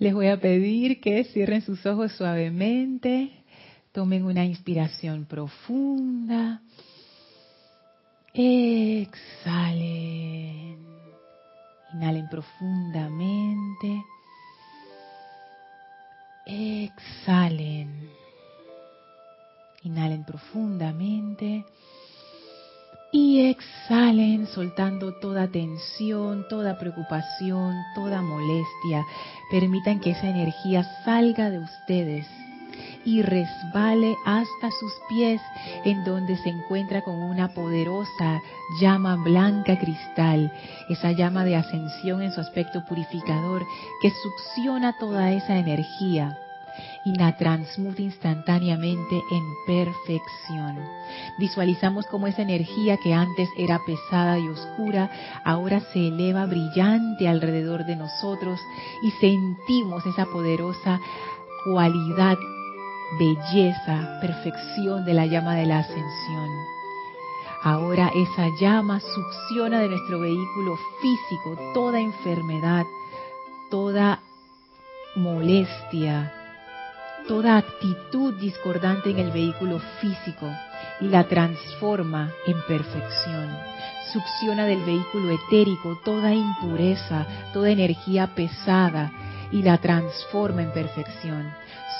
Les voy a pedir que cierren sus ojos suavemente, tomen una inspiración profunda, exhalen, inhalen profundamente, exhalen, inhalen profundamente. Y exhalen soltando toda tensión, toda preocupación, toda molestia. Permitan que esa energía salga de ustedes y resbale hasta sus pies en donde se encuentra con una poderosa llama blanca cristal, esa llama de ascensión en su aspecto purificador que succiona toda esa energía y la transmuta instantáneamente en perfección. Visualizamos como esa energía que antes era pesada y oscura, ahora se eleva brillante alrededor de nosotros y sentimos esa poderosa cualidad, belleza, perfección de la llama de la ascensión. Ahora esa llama succiona de nuestro vehículo físico toda enfermedad, toda molestia, toda actitud discordante en el vehículo físico y la transforma en perfección. Succiona del vehículo etérico toda impureza, toda energía pesada y la transforma en perfección.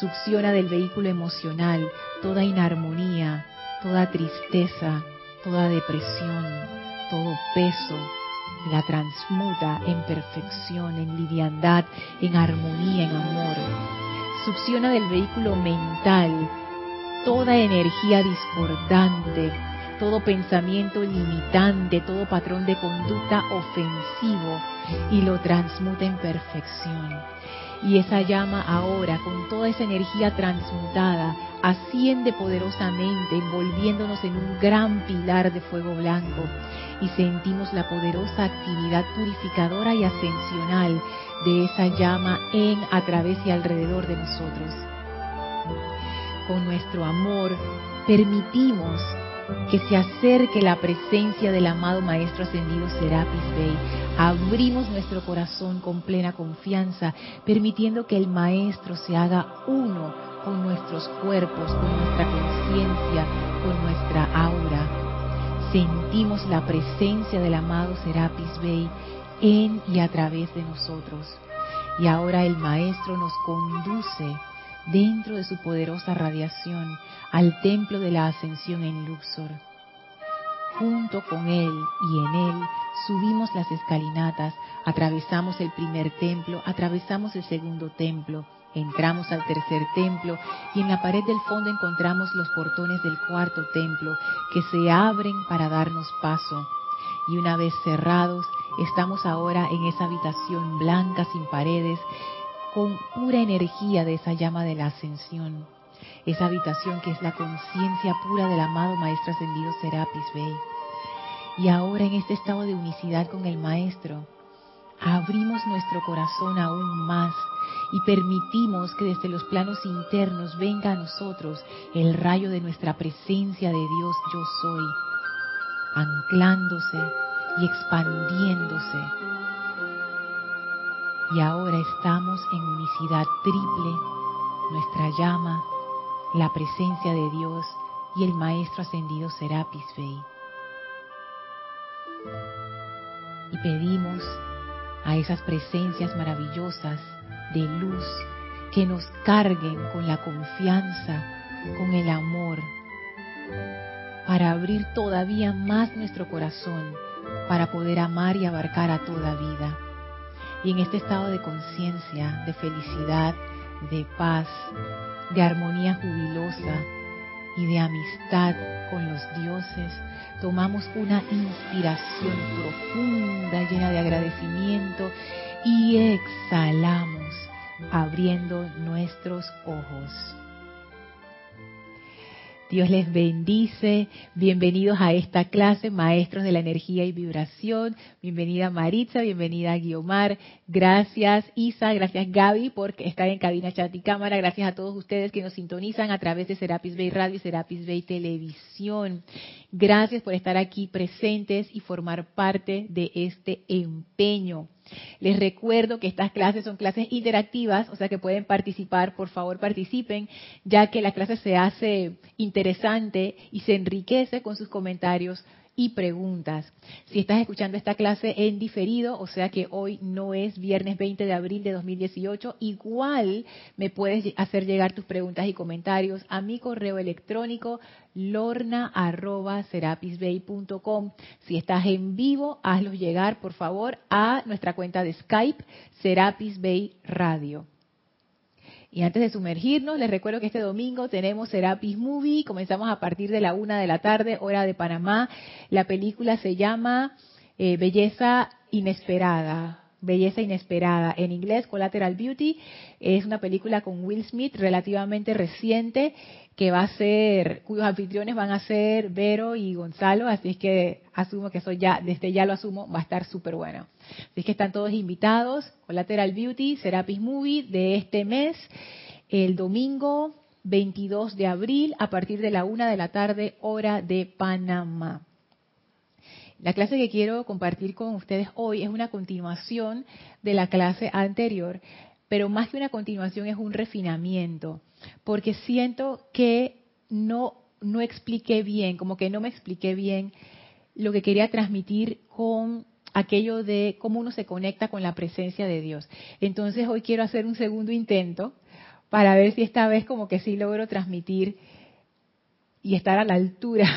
Succiona del vehículo emocional toda inarmonía, toda tristeza, toda depresión, todo peso, la transmuta en perfección, en liviandad, en armonía, en amor succiona del vehículo mental toda energía discordante, todo pensamiento limitante, todo patrón de conducta ofensivo y lo transmuta en perfección. Y esa llama ahora, con toda esa energía transmutada, asciende poderosamente, envolviéndonos en un gran pilar de fuego blanco. Y sentimos la poderosa actividad purificadora y ascensional de esa llama en, a través y alrededor de nosotros. Con nuestro amor permitimos que se acerque la presencia del amado Maestro Ascendido Serapis Bey. Abrimos nuestro corazón con plena confianza, permitiendo que el Maestro se haga uno con nuestros cuerpos, con nuestra conciencia, con nuestra aura. Sentimos la presencia del amado Serapis Bey en y a través de nosotros. Y ahora el Maestro nos conduce dentro de su poderosa radiación al templo de la ascensión en Luxor. Junto con Él y en Él subimos las escalinatas, atravesamos el primer templo, atravesamos el segundo templo, entramos al tercer templo y en la pared del fondo encontramos los portones del cuarto templo que se abren para darnos paso. Y una vez cerrados, Estamos ahora en esa habitación blanca sin paredes, con pura energía de esa llama de la ascensión. Esa habitación que es la conciencia pura del amado Maestro Ascendido Serapis Bey. Y ahora en este estado de unicidad con el Maestro, abrimos nuestro corazón aún más y permitimos que desde los planos internos venga a nosotros el rayo de nuestra presencia de Dios yo soy, anclándose y expandiéndose. Y ahora estamos en unicidad triple, nuestra llama, la presencia de Dios y el Maestro Ascendido Serapis Bey. Y pedimos a esas presencias maravillosas de luz que nos carguen con la confianza, con el amor, para abrir todavía más nuestro corazón para poder amar y abarcar a toda vida. Y en este estado de conciencia, de felicidad, de paz, de armonía jubilosa y de amistad con los dioses, tomamos una inspiración profunda, llena de agradecimiento y exhalamos abriendo nuestros ojos. Dios les bendice. Bienvenidos a esta clase, Maestros de la Energía y Vibración. Bienvenida Maritza, bienvenida Guiomar. Gracias Isa, gracias Gaby por estar en cabina, chat y cámara. Gracias a todos ustedes que nos sintonizan a través de Serapis Bay Radio y Serapis Bay Televisión. Gracias por estar aquí presentes y formar parte de este empeño Les recuerdo que estas clases son clases interactivas, o sea que pueden participar, por favor participen, ya que la clase se hace interesante y se enriquece con sus comentarios y preguntas. Si estás escuchando esta clase en diferido, o sea que hoy no es viernes 20 de abril de 2018, igual me puedes hacer llegar tus preguntas y comentarios a mi correo electrónico lorna@serapisbay.com. Si estás en vivo, hazlos llegar, por favor, a nuestra cuenta de Skype Serapis Bay Radio. Y antes de sumergirnos, les recuerdo que este domingo tenemos Serapis Movie. Comenzamos a partir de la una de la tarde, hora de Panamá. La película se llama eh, Belleza Inesperada. Belleza Inesperada. En inglés, Collateral Beauty. Es una película con Will Smith relativamente reciente que va a ser, cuyos anfitriones van a ser Vero y Gonzalo, así es que asumo que eso ya, desde ya lo asumo, va a estar súper bueno. Así que están todos invitados, Collateral Beauty, Serapis Movie de este mes, el domingo 22 de abril a partir de la una de la tarde, hora de Panamá. La clase que quiero compartir con ustedes hoy es una continuación de la clase anterior, pero más que una continuación es un refinamiento porque siento que no, no expliqué bien, como que no me expliqué bien lo que quería transmitir con aquello de cómo uno se conecta con la presencia de Dios. Entonces hoy quiero hacer un segundo intento para ver si esta vez como que sí logro transmitir y estar a la altura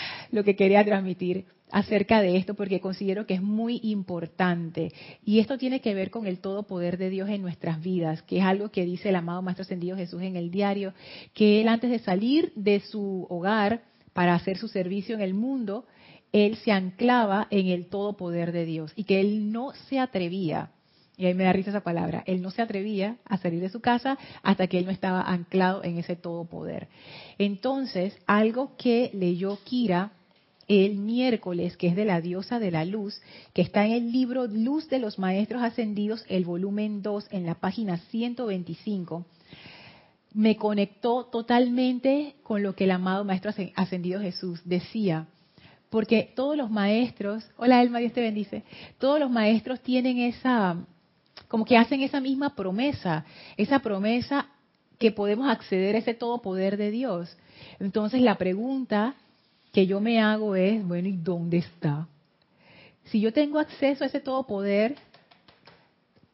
lo que quería transmitir acerca de esto porque considero que es muy importante. Y esto tiene que ver con el todo poder de Dios en nuestras vidas, que es algo que dice el amado Maestro Ascendido Jesús en el diario, que él antes de salir de su hogar para hacer su servicio en el mundo, él se anclaba en el todo poder de Dios y que él no se atrevía, y ahí me da risa esa palabra, él no se atrevía a salir de su casa hasta que él no estaba anclado en ese todo poder. Entonces, algo que leyó Kira el miércoles, que es de la diosa de la luz, que está en el libro Luz de los Maestros Ascendidos, el volumen 2, en la página 125, me conectó totalmente con lo que el amado Maestro Ascendido Jesús decía. Porque todos los maestros, hola Elma, Dios te bendice, todos los maestros tienen esa, como que hacen esa misma promesa, esa promesa que podemos acceder a ese todo poder de Dios. Entonces la pregunta que yo me hago es, bueno, ¿y dónde está? Si yo tengo acceso a ese todo poder,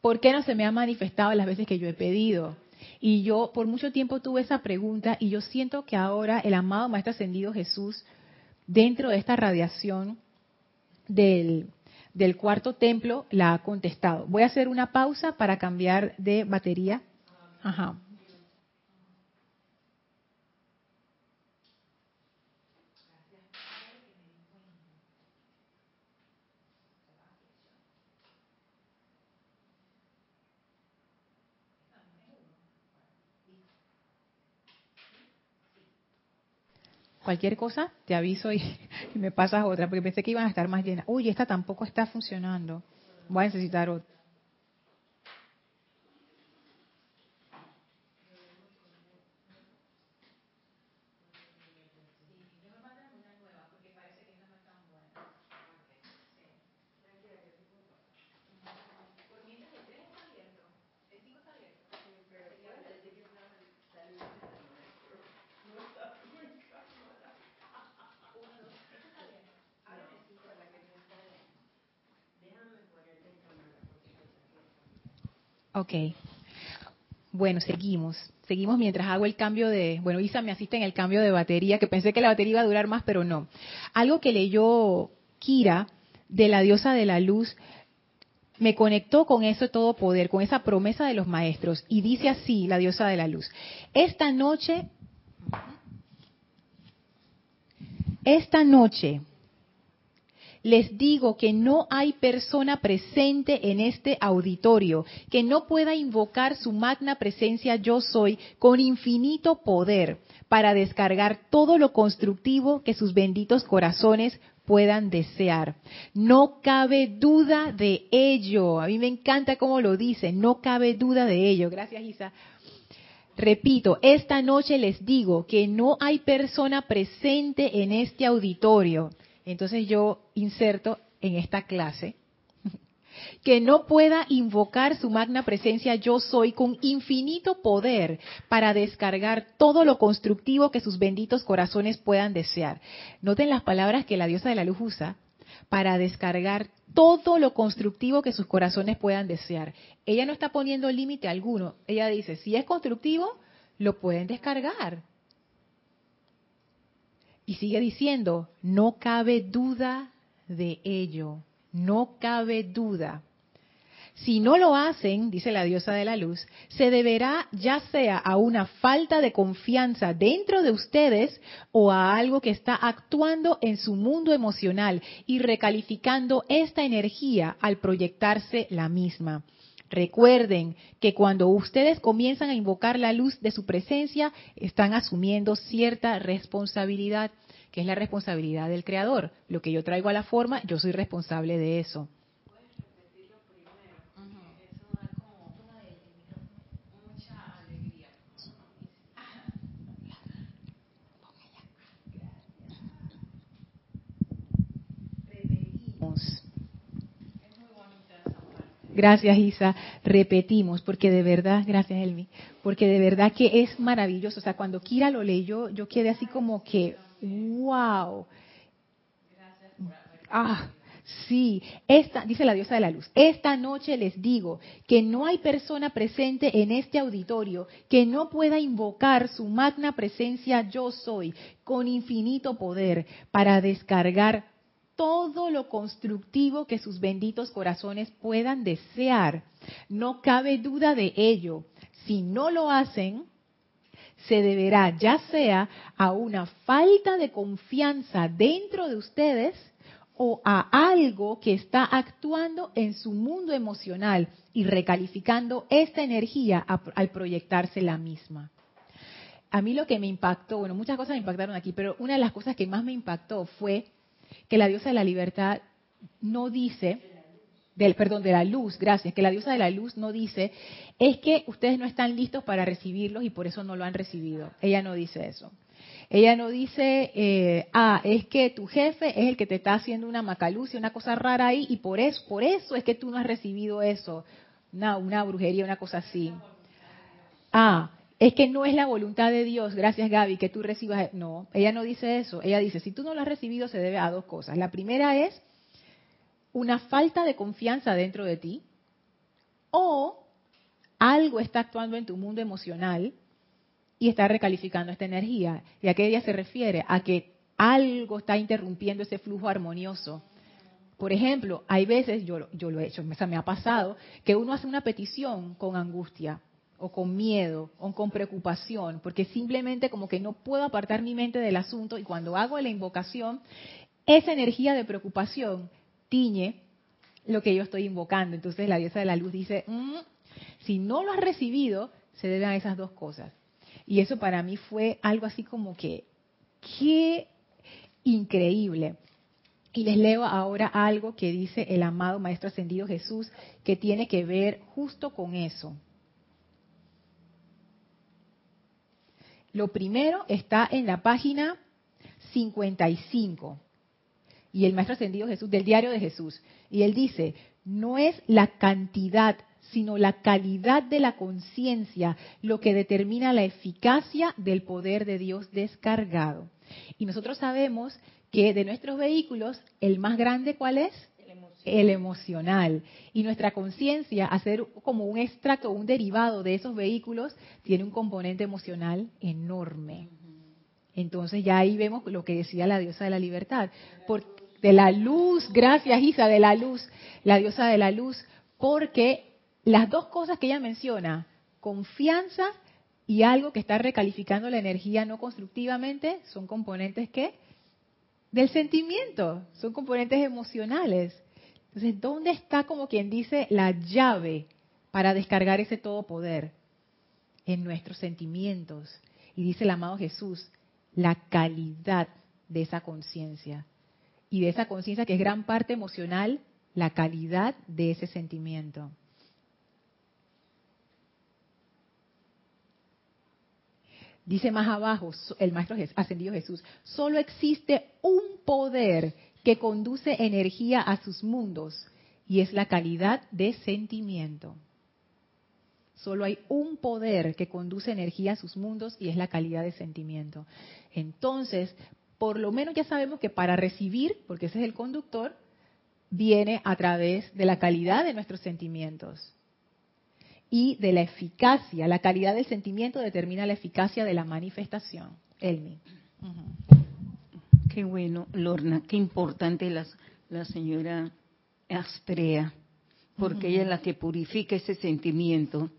¿por qué no se me ha manifestado las veces que yo he pedido? Y yo por mucho tiempo tuve esa pregunta y yo siento que ahora el amado Maestro Ascendido Jesús, dentro de esta radiación del, del cuarto templo, la ha contestado. Voy a hacer una pausa para cambiar de batería. Ajá. Cualquier cosa, te aviso y, me pasas otra, porque pensé que iban a estar más llenas. Uy, esta tampoco está funcionando. Voy a necesitar otra. Ok. Bueno, seguimos. Seguimos mientras hago el cambio de... Bueno, Isa me asiste en el cambio de batería, que pensé que la batería iba a durar más, pero no. Algo que leyó Kira de la diosa de la luz me conectó con eso todo poder, con esa promesa de los maestros. Y dice así la diosa de la luz. Esta noche, esta noche les digo que no hay persona presente en este auditorio que no pueda invocar su magna presencia yo soy con infinito poder para descargar todo lo constructivo que sus benditos corazones puedan desear. No cabe duda de ello. A mí me encanta cómo lo dice, no cabe duda de ello. Gracias, Isa. Repito, esta noche les digo que no hay persona presente en este auditorio entonces yo inserto en esta clase que no pueda invocar su magna presencia yo soy con infinito poder para descargar todo lo constructivo que sus benditos corazones puedan desear. Noten las palabras que la diosa de la luz usa para descargar todo lo constructivo que sus corazones puedan desear. Ella no está poniendo límite alguno. Ella dice, si es constructivo, lo pueden descargar. Y sigue diciendo, no cabe duda de ello, no cabe duda. Si no lo hacen, dice la diosa de la luz, se deberá ya sea a una falta de confianza dentro de ustedes o a algo que está actuando en su mundo emocional y recalificando esta energía al proyectarse la misma. Recuerden que cuando ustedes comienzan a invocar la luz de su presencia, están asumiendo cierta responsabilidad, que es la responsabilidad del Creador. Lo que yo traigo a la forma, yo soy responsable de eso. Gracias, Isa. Repetimos, porque de verdad, gracias, Elmi, porque de verdad que es maravilloso. O sea, cuando Kira lo leyó, yo quedé así como que, wow. Ah, sí. Esta, dice la diosa de la luz, esta noche les digo que no hay persona presente en este auditorio que no pueda invocar su magna presencia yo soy con infinito poder para descargar todo lo constructivo que sus benditos corazones puedan desear. No cabe duda de ello. Si no lo hacen, se deberá ya sea a una falta de confianza dentro de ustedes o a algo que está actuando en su mundo emocional y recalificando esta energía al proyectarse la misma. A mí lo que me impactó, bueno, muchas cosas me impactaron aquí, pero una de las cosas que más me impactó fue que la diosa de la libertad no dice, del, perdón, de la luz, gracias, que la diosa de la luz no dice, es que ustedes no están listos para recibirlos y por eso no lo han recibido. Ella no dice eso. Ella no dice, eh, ah, es que tu jefe es el que te está haciendo una macalucia, una cosa rara ahí, y por eso, por eso es que tú no has recibido eso, una, una brujería, una cosa así. Ah, es que no es la voluntad de Dios, gracias Gaby, que tú recibas. No, ella no dice eso. Ella dice, si tú no lo has recibido, se debe a dos cosas. La primera es una falta de confianza dentro de ti o algo está actuando en tu mundo emocional y está recalificando esta energía. ¿Y a qué ella se refiere? A que algo está interrumpiendo ese flujo armonioso. Por ejemplo, hay veces, yo, yo lo he hecho, me ha pasado, que uno hace una petición con angustia o con miedo o con preocupación, porque simplemente como que no puedo apartar mi mente del asunto y cuando hago la invocación, esa energía de preocupación tiñe lo que yo estoy invocando. Entonces la diosa de la luz dice, mm, si no lo has recibido, se deben a esas dos cosas. Y eso para mí fue algo así como que, qué increíble. Y les leo ahora algo que dice el amado Maestro Ascendido Jesús, que tiene que ver justo con eso. Lo primero está en la página 55 y el Maestro Ascendido Jesús del Diario de Jesús. Y él dice, no es la cantidad, sino la calidad de la conciencia lo que determina la eficacia del poder de Dios descargado. Y nosotros sabemos que de nuestros vehículos, el más grande, ¿cuál es? El emocional. Y nuestra conciencia, hacer como un extracto, un derivado de esos vehículos, tiene un componente emocional enorme. Entonces ya ahí vemos lo que decía la diosa de la libertad. De la luz, gracias Isa, de la luz, la diosa de la luz, porque las dos cosas que ella menciona, confianza y algo que está recalificando la energía no constructivamente, son componentes que del sentimiento, son componentes emocionales. Entonces, ¿dónde está como quien dice la llave para descargar ese todopoder? En nuestros sentimientos. Y dice el amado Jesús, la calidad de esa conciencia. Y de esa conciencia que es gran parte emocional, la calidad de ese sentimiento. Dice más abajo el Maestro Ascendido Jesús, solo existe un poder que conduce energía a sus mundos y es la calidad de sentimiento. Solo hay un poder que conduce energía a sus mundos y es la calidad de sentimiento. Entonces, por lo menos ya sabemos que para recibir, porque ese es el conductor, viene a través de la calidad de nuestros sentimientos y de la eficacia. La calidad del sentimiento determina la eficacia de la manifestación. Elmi. Qué bueno, Lorna, qué importante la, la señora Astrea, porque ella es la que purifica ese sentimiento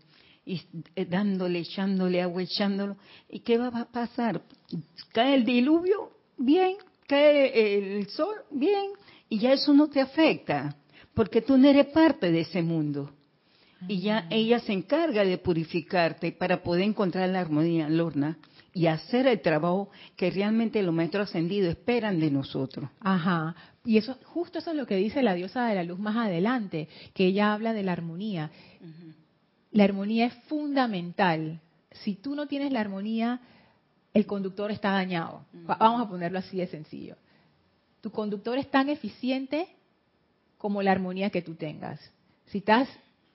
y eh, dándole, echándole agua, echándolo. ¿Y qué va a pasar? Cae el diluvio, bien, cae el sol, bien, y ya eso no te afecta, porque tú no eres parte de ese mundo. Y ya ella se encarga de purificarte para poder encontrar la armonía, Lorna y hacer el trabajo que realmente los maestros ascendidos esperan de nosotros. Ajá. Y eso, justo eso es lo que dice la diosa de la luz más adelante, que ella habla de la armonía. La armonía es fundamental. Si tú no tienes la armonía, el conductor está dañado. Vamos a ponerlo así de sencillo. Tu conductor es tan eficiente como la armonía que tú tengas. Si estás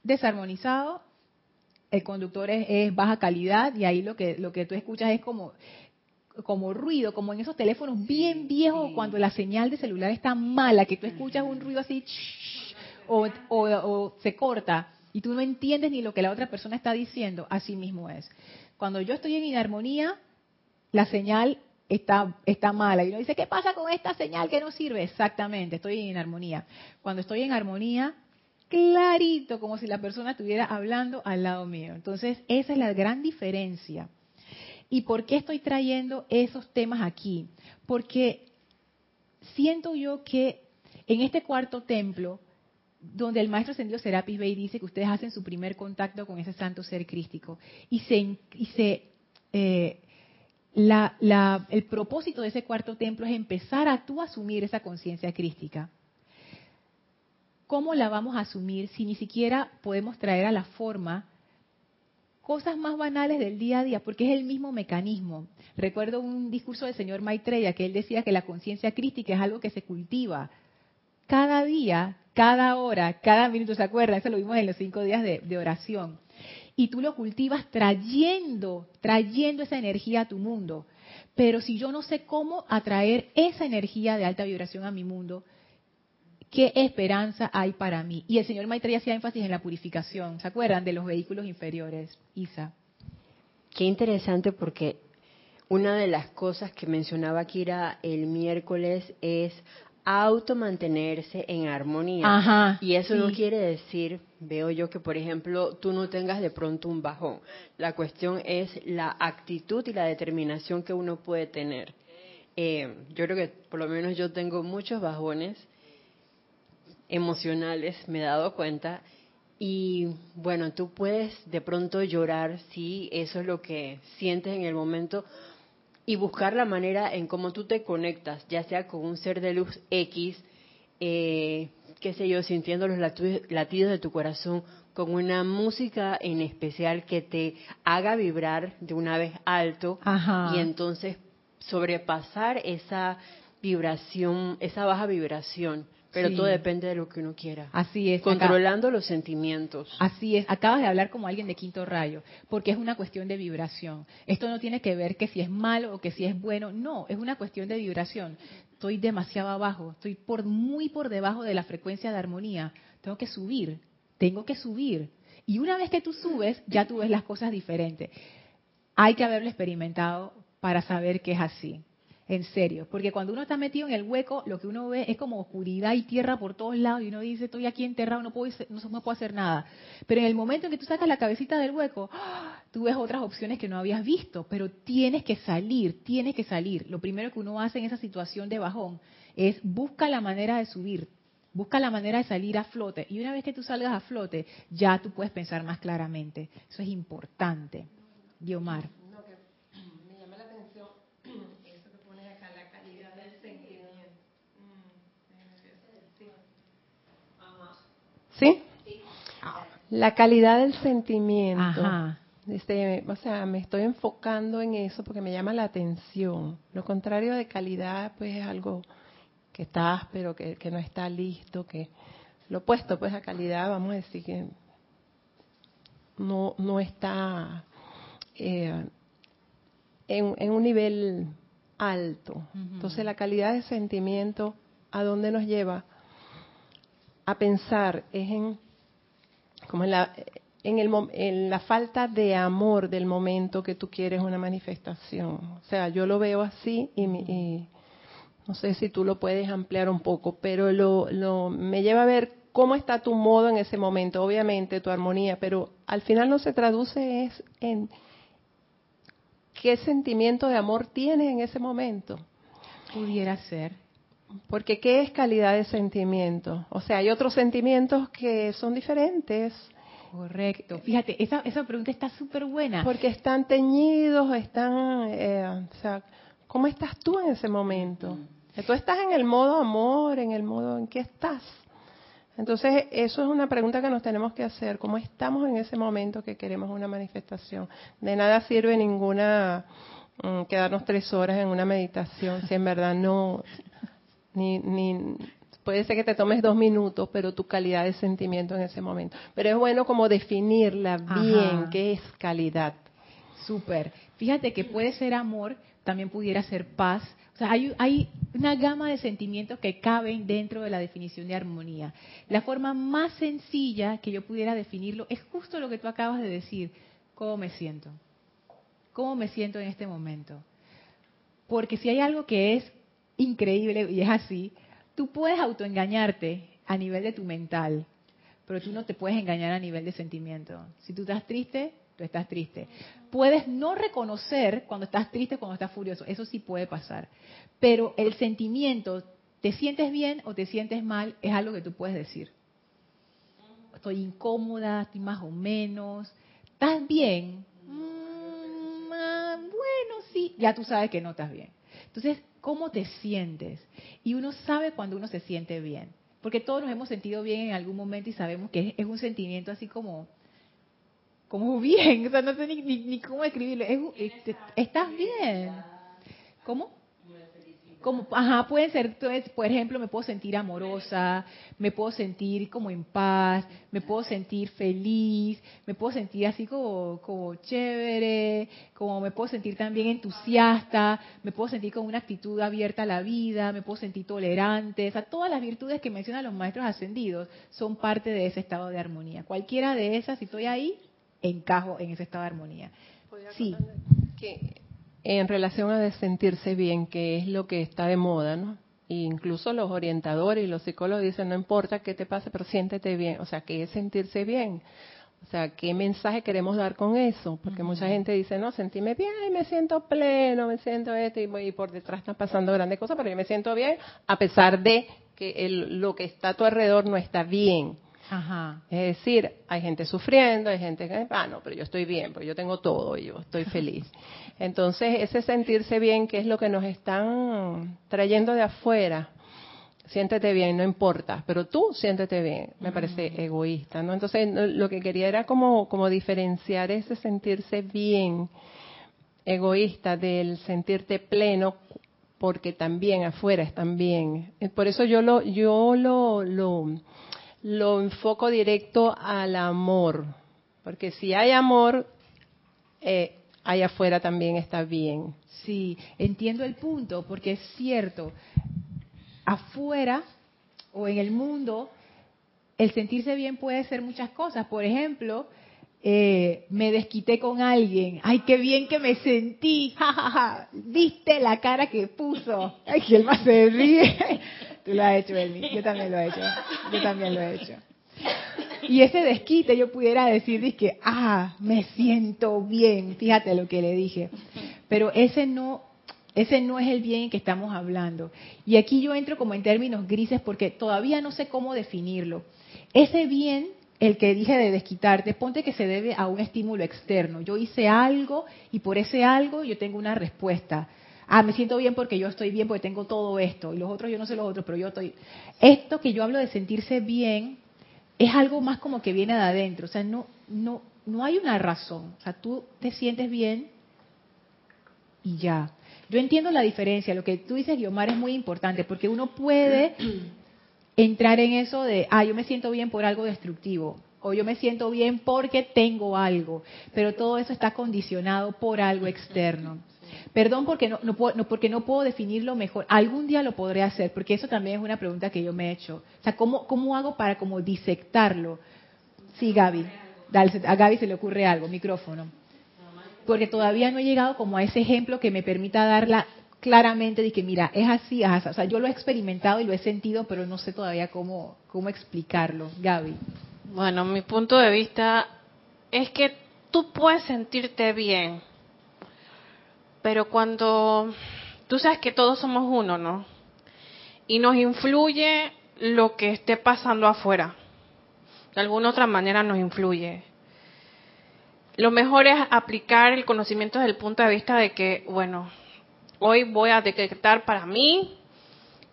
desarmonizado, el conductor es, baja calidad y ahí lo que, lo que tú escuchas es como, como ruido, como en esos teléfonos bien viejos cuando la señal de celular está mala, que tú escuchas un ruido así o, o, se corta y tú no entiendes ni lo que la otra persona está diciendo, así mismo es. Cuando yo estoy en inarmonía, la señal está, está mala. Y uno dice, ¿qué pasa con esta señal que no sirve? Exactamente, estoy en inarmonía. Cuando estoy en armonía, clarito, como si la persona estuviera hablando al lado mío. Entonces, esa es la gran diferencia. ¿Y por qué estoy trayendo esos temas aquí? Porque siento yo que en este cuarto templo, donde el maestro ascendido Serapis Bey dice que ustedes hacen su primer contacto con ese santo ser crístico, y se, y se eh, el propósito de ese cuarto templo es empezar a tú asumir esa conciencia crística. ¿Cómo la vamos a asumir si ni siquiera podemos traer a la forma cosas más banales del día a día? Porque es el mismo mecanismo. Recuerdo un discurso del señor Maitreya que él decía que la conciencia crítica es algo que se cultiva cada día, cada hora, cada minuto. ¿Se acuerdan? Eso lo vimos en los cinco días de, de oración. Y tú lo cultivas trayendo, trayendo esa energía a tu mundo. Pero si yo no sé cómo atraer esa energía de alta vibración a mi mundo, ¿Qué esperanza hay para mí? Y el señor Maitreya hacía énfasis en la purificación. ¿Se acuerdan de los vehículos inferiores? Isa. Qué interesante porque una de las cosas que mencionaba Kira el miércoles es automantenerse en armonía. Ajá, y eso no quiere decir, veo yo que por ejemplo tú no tengas de pronto un bajón. La cuestión es la actitud y la determinación que uno puede tener. Eh, yo creo que por lo menos yo tengo muchos bajones emocionales, me he dado cuenta. Y bueno, tú puedes de pronto llorar si eso es lo que sientes en el momento y buscar la manera en cómo tú te conectas, ya sea con un ser de luz X, eh, qué sé yo, sintiendo los latidos de tu corazón, con una música en especial que te haga vibrar de una vez alto y entonces sobrepasar esa vibración, esa baja vibración pero todo depende de lo que uno quiera. Así es. Controlando los sentimientos. Así es. Acabas de hablar como alguien de quinto rayo, porque es una cuestión de vibración. Esto no tiene que ver que si es malo o que si es bueno. No, es una cuestión de vibración. Estoy demasiado abajo, estoy por muy por debajo de la frecuencia de armonía. Tengo que subir, tengo que subir. Y una vez que tú subes, ya tú ves las cosas diferentes. Hay que haberlo experimentado para saber que es así. En serio, porque cuando uno está metido en el hueco, lo que uno ve es como oscuridad y tierra por todos lados y uno dice, estoy aquí enterrado, no puedo, no, puedo hacer nada. Pero en el momento en que tú sacas la cabecita del hueco, tú ves otras opciones que no habías visto, pero tienes que salir, tienes que salir. Lo primero que uno hace en esa situación de bajón es busca la manera de subir, busca la manera de salir a flote. Y una vez que tú salgas a flote, ya tú puedes pensar más claramente. Eso es importante. Guiomar. ¿Sí? La calidad del sentimiento. Ajá. Este, o sea, me estoy enfocando en eso porque me llama la atención. Lo contrario de calidad, pues es algo que está áspero, que, que no está listo, que lo opuesto pues a calidad, vamos a decir que no, no está eh, en, un nivel alto. Entonces la calidad de sentimiento, ¿a dónde nos lleva? A pensar es en, como en la, en, el, en la falta de amor del momento que tú quieres una manifestación. O sea, yo lo veo así y, y no sé si tú lo puedes ampliar un poco, pero lo, lo, me lleva a ver cómo está tu modo en ese momento, obviamente tu armonía, pero al final no se traduce es en qué sentimiento de amor tienes en ese momento. Pudiera ser. Porque ¿qué es calidad de sentimiento? O sea, hay otros sentimientos que son diferentes. Correcto. Fíjate, esa, esa pregunta está súper buena. Porque están teñidos, están... Eh, o sea, ¿cómo estás tú en ese momento? Tú estás en el modo amor, en el modo en que estás. Entonces, eso es una pregunta que nos tenemos que hacer. ¿Cómo estamos en ese momento que queremos una manifestación? De nada sirve ninguna mm, quedarnos tres horas en una meditación si en verdad no, ni, ni, puede ser que te tomes dos minutos, pero tu calidad de sentimiento en ese momento. Pero es bueno como definirla bien, qué es calidad. Súper. Fíjate que puede ser amor, también pudiera ser paz, o sea, hay, una gama de sentimientos que caben dentro de la definición de armonía. La forma más sencilla que yo pudiera definirlo es justo lo que tú acabas de decir. ¿Cómo me siento? ¿Cómo me siento en este momento? Porque si hay algo que es increíble y es así, tú puedes autoengañarte a nivel de tu mental, pero tú no te puedes engañar a nivel de sentimiento. Si tú estás triste, tú estás triste. Puedes no reconocer cuando estás triste, cuando estás furioso, eso sí puede pasar. Pero el sentimiento, ¿te sientes bien o te sientes mal? Es algo que tú puedes decir. Estoy incómoda, estoy más o menos. ¿Estás bien? Mm, ah, bueno, sí. Ya tú sabes que no estás bien. Entonces, ¿cómo te sientes? Y uno sabe cuando uno se siente bien. Porque todos nos hemos sentido bien en algún momento y sabemos que es un sentimiento así como como bien, o sea, no sé ni, ni, cómo escribirlo. Este, ¿Estás bien? ¿Cómo? Como, ajá, pueden ser, entonces, por ejemplo, me puedo sentir amorosa, me puedo sentir como en paz, me puedo sentir feliz, me puedo sentir así como, como chévere, como me puedo sentir también entusiasta, me puedo sentir con una actitud abierta a la vida, me puedo sentir tolerante, o sea, todas las virtudes que mencionan los maestros ascendidos son parte de ese estado de armonía. Cualquiera de esas, si estoy ahí, encajo en ese estado de armonía. Sí. Que en relación a sentirse bien, que es lo que está de moda, ¿no? incluso los orientadores y los psicólogos dicen, no importa qué te pase, pero siéntete bien. O sea, ¿qué es sentirse bien? O sea, ¿qué mensaje queremos dar con eso? Porque mucha gente dice, no, sentíme bien, me siento pleno, me siento esto, y, por detrás están pasando grandes cosas, pero yo me siento bien, a pesar de que lo que está a tu alrededor no está bien. Ajá. Es decir, hay gente sufriendo, hay gente que, ah, no, pero yo estoy bien, porque yo tengo todo y yo estoy feliz. Entonces, ese sentirse bien, que es lo que nos están trayendo de afuera, siéntete bien, no importa, pero tú siéntete bien, me parece egoísta, ¿no? Entonces, lo que quería era como, como diferenciar ese sentirse bien egoísta del sentirte pleno porque también afuera están bien. Por eso yo lo, yo lo, lo lo enfoco directo al amor, porque si hay amor, eh, allá afuera también está bien. Sí, entiendo el punto, porque es cierto, afuera o en el mundo, el sentirse bien puede ser muchas cosas. Por ejemplo, eh, me desquité con alguien. Ay, qué bien que me sentí. Ja, Viste la cara que puso. Ay, que él más se ríe. Tú lo has hecho, Elmi. Yo también lo he hecho. Yo también lo he hecho. Y ese desquite yo pudiera decir, que, ah, me siento bien. Fíjate lo que le dije. Pero ese no, ese no es el bien que estamos hablando. Y aquí yo entro como en términos grises porque todavía no sé cómo definirlo. Ese bien el que dije de desquitarte, ponte que se debe a un estímulo externo. Yo hice algo y por ese algo yo tengo una respuesta. Ah, me siento bien porque yo estoy bien porque tengo todo esto y los otros yo no sé los otros, pero yo estoy. Esto que yo hablo de sentirse bien es algo más como que viene de adentro, o sea, no no no hay una razón. O sea, tú te sientes bien y ya. Yo entiendo la diferencia, lo que tú dices, Guiomar, es muy importante porque uno puede entrar en eso de, ah, yo me siento bien por algo destructivo, o yo me siento bien porque tengo algo, pero todo eso está condicionado por algo externo. Perdón porque no, puedo, porque no puedo definirlo mejor. Algún día lo podré hacer, porque eso también es una pregunta que yo me he hecho. O sea, ¿cómo, cómo hago para como disectarlo? Sí, Gaby. a Gaby se le ocurre algo, micrófono. Porque todavía no he llegado como a ese ejemplo que me permita darla claramente de que, mira, es así, es así. O sea, yo lo he experimentado y lo he sentido, pero no sé todavía cómo, cómo explicarlo. Gaby. Bueno, mi punto de vista es que tú puedes sentirte bien, pero cuando tú sabes que todos somos uno, ¿no? Y nos influye lo que esté pasando afuera. De alguna otra manera nos influye. Lo mejor es aplicar el conocimiento desde el punto de vista de que, bueno, hoy voy a decretar para mí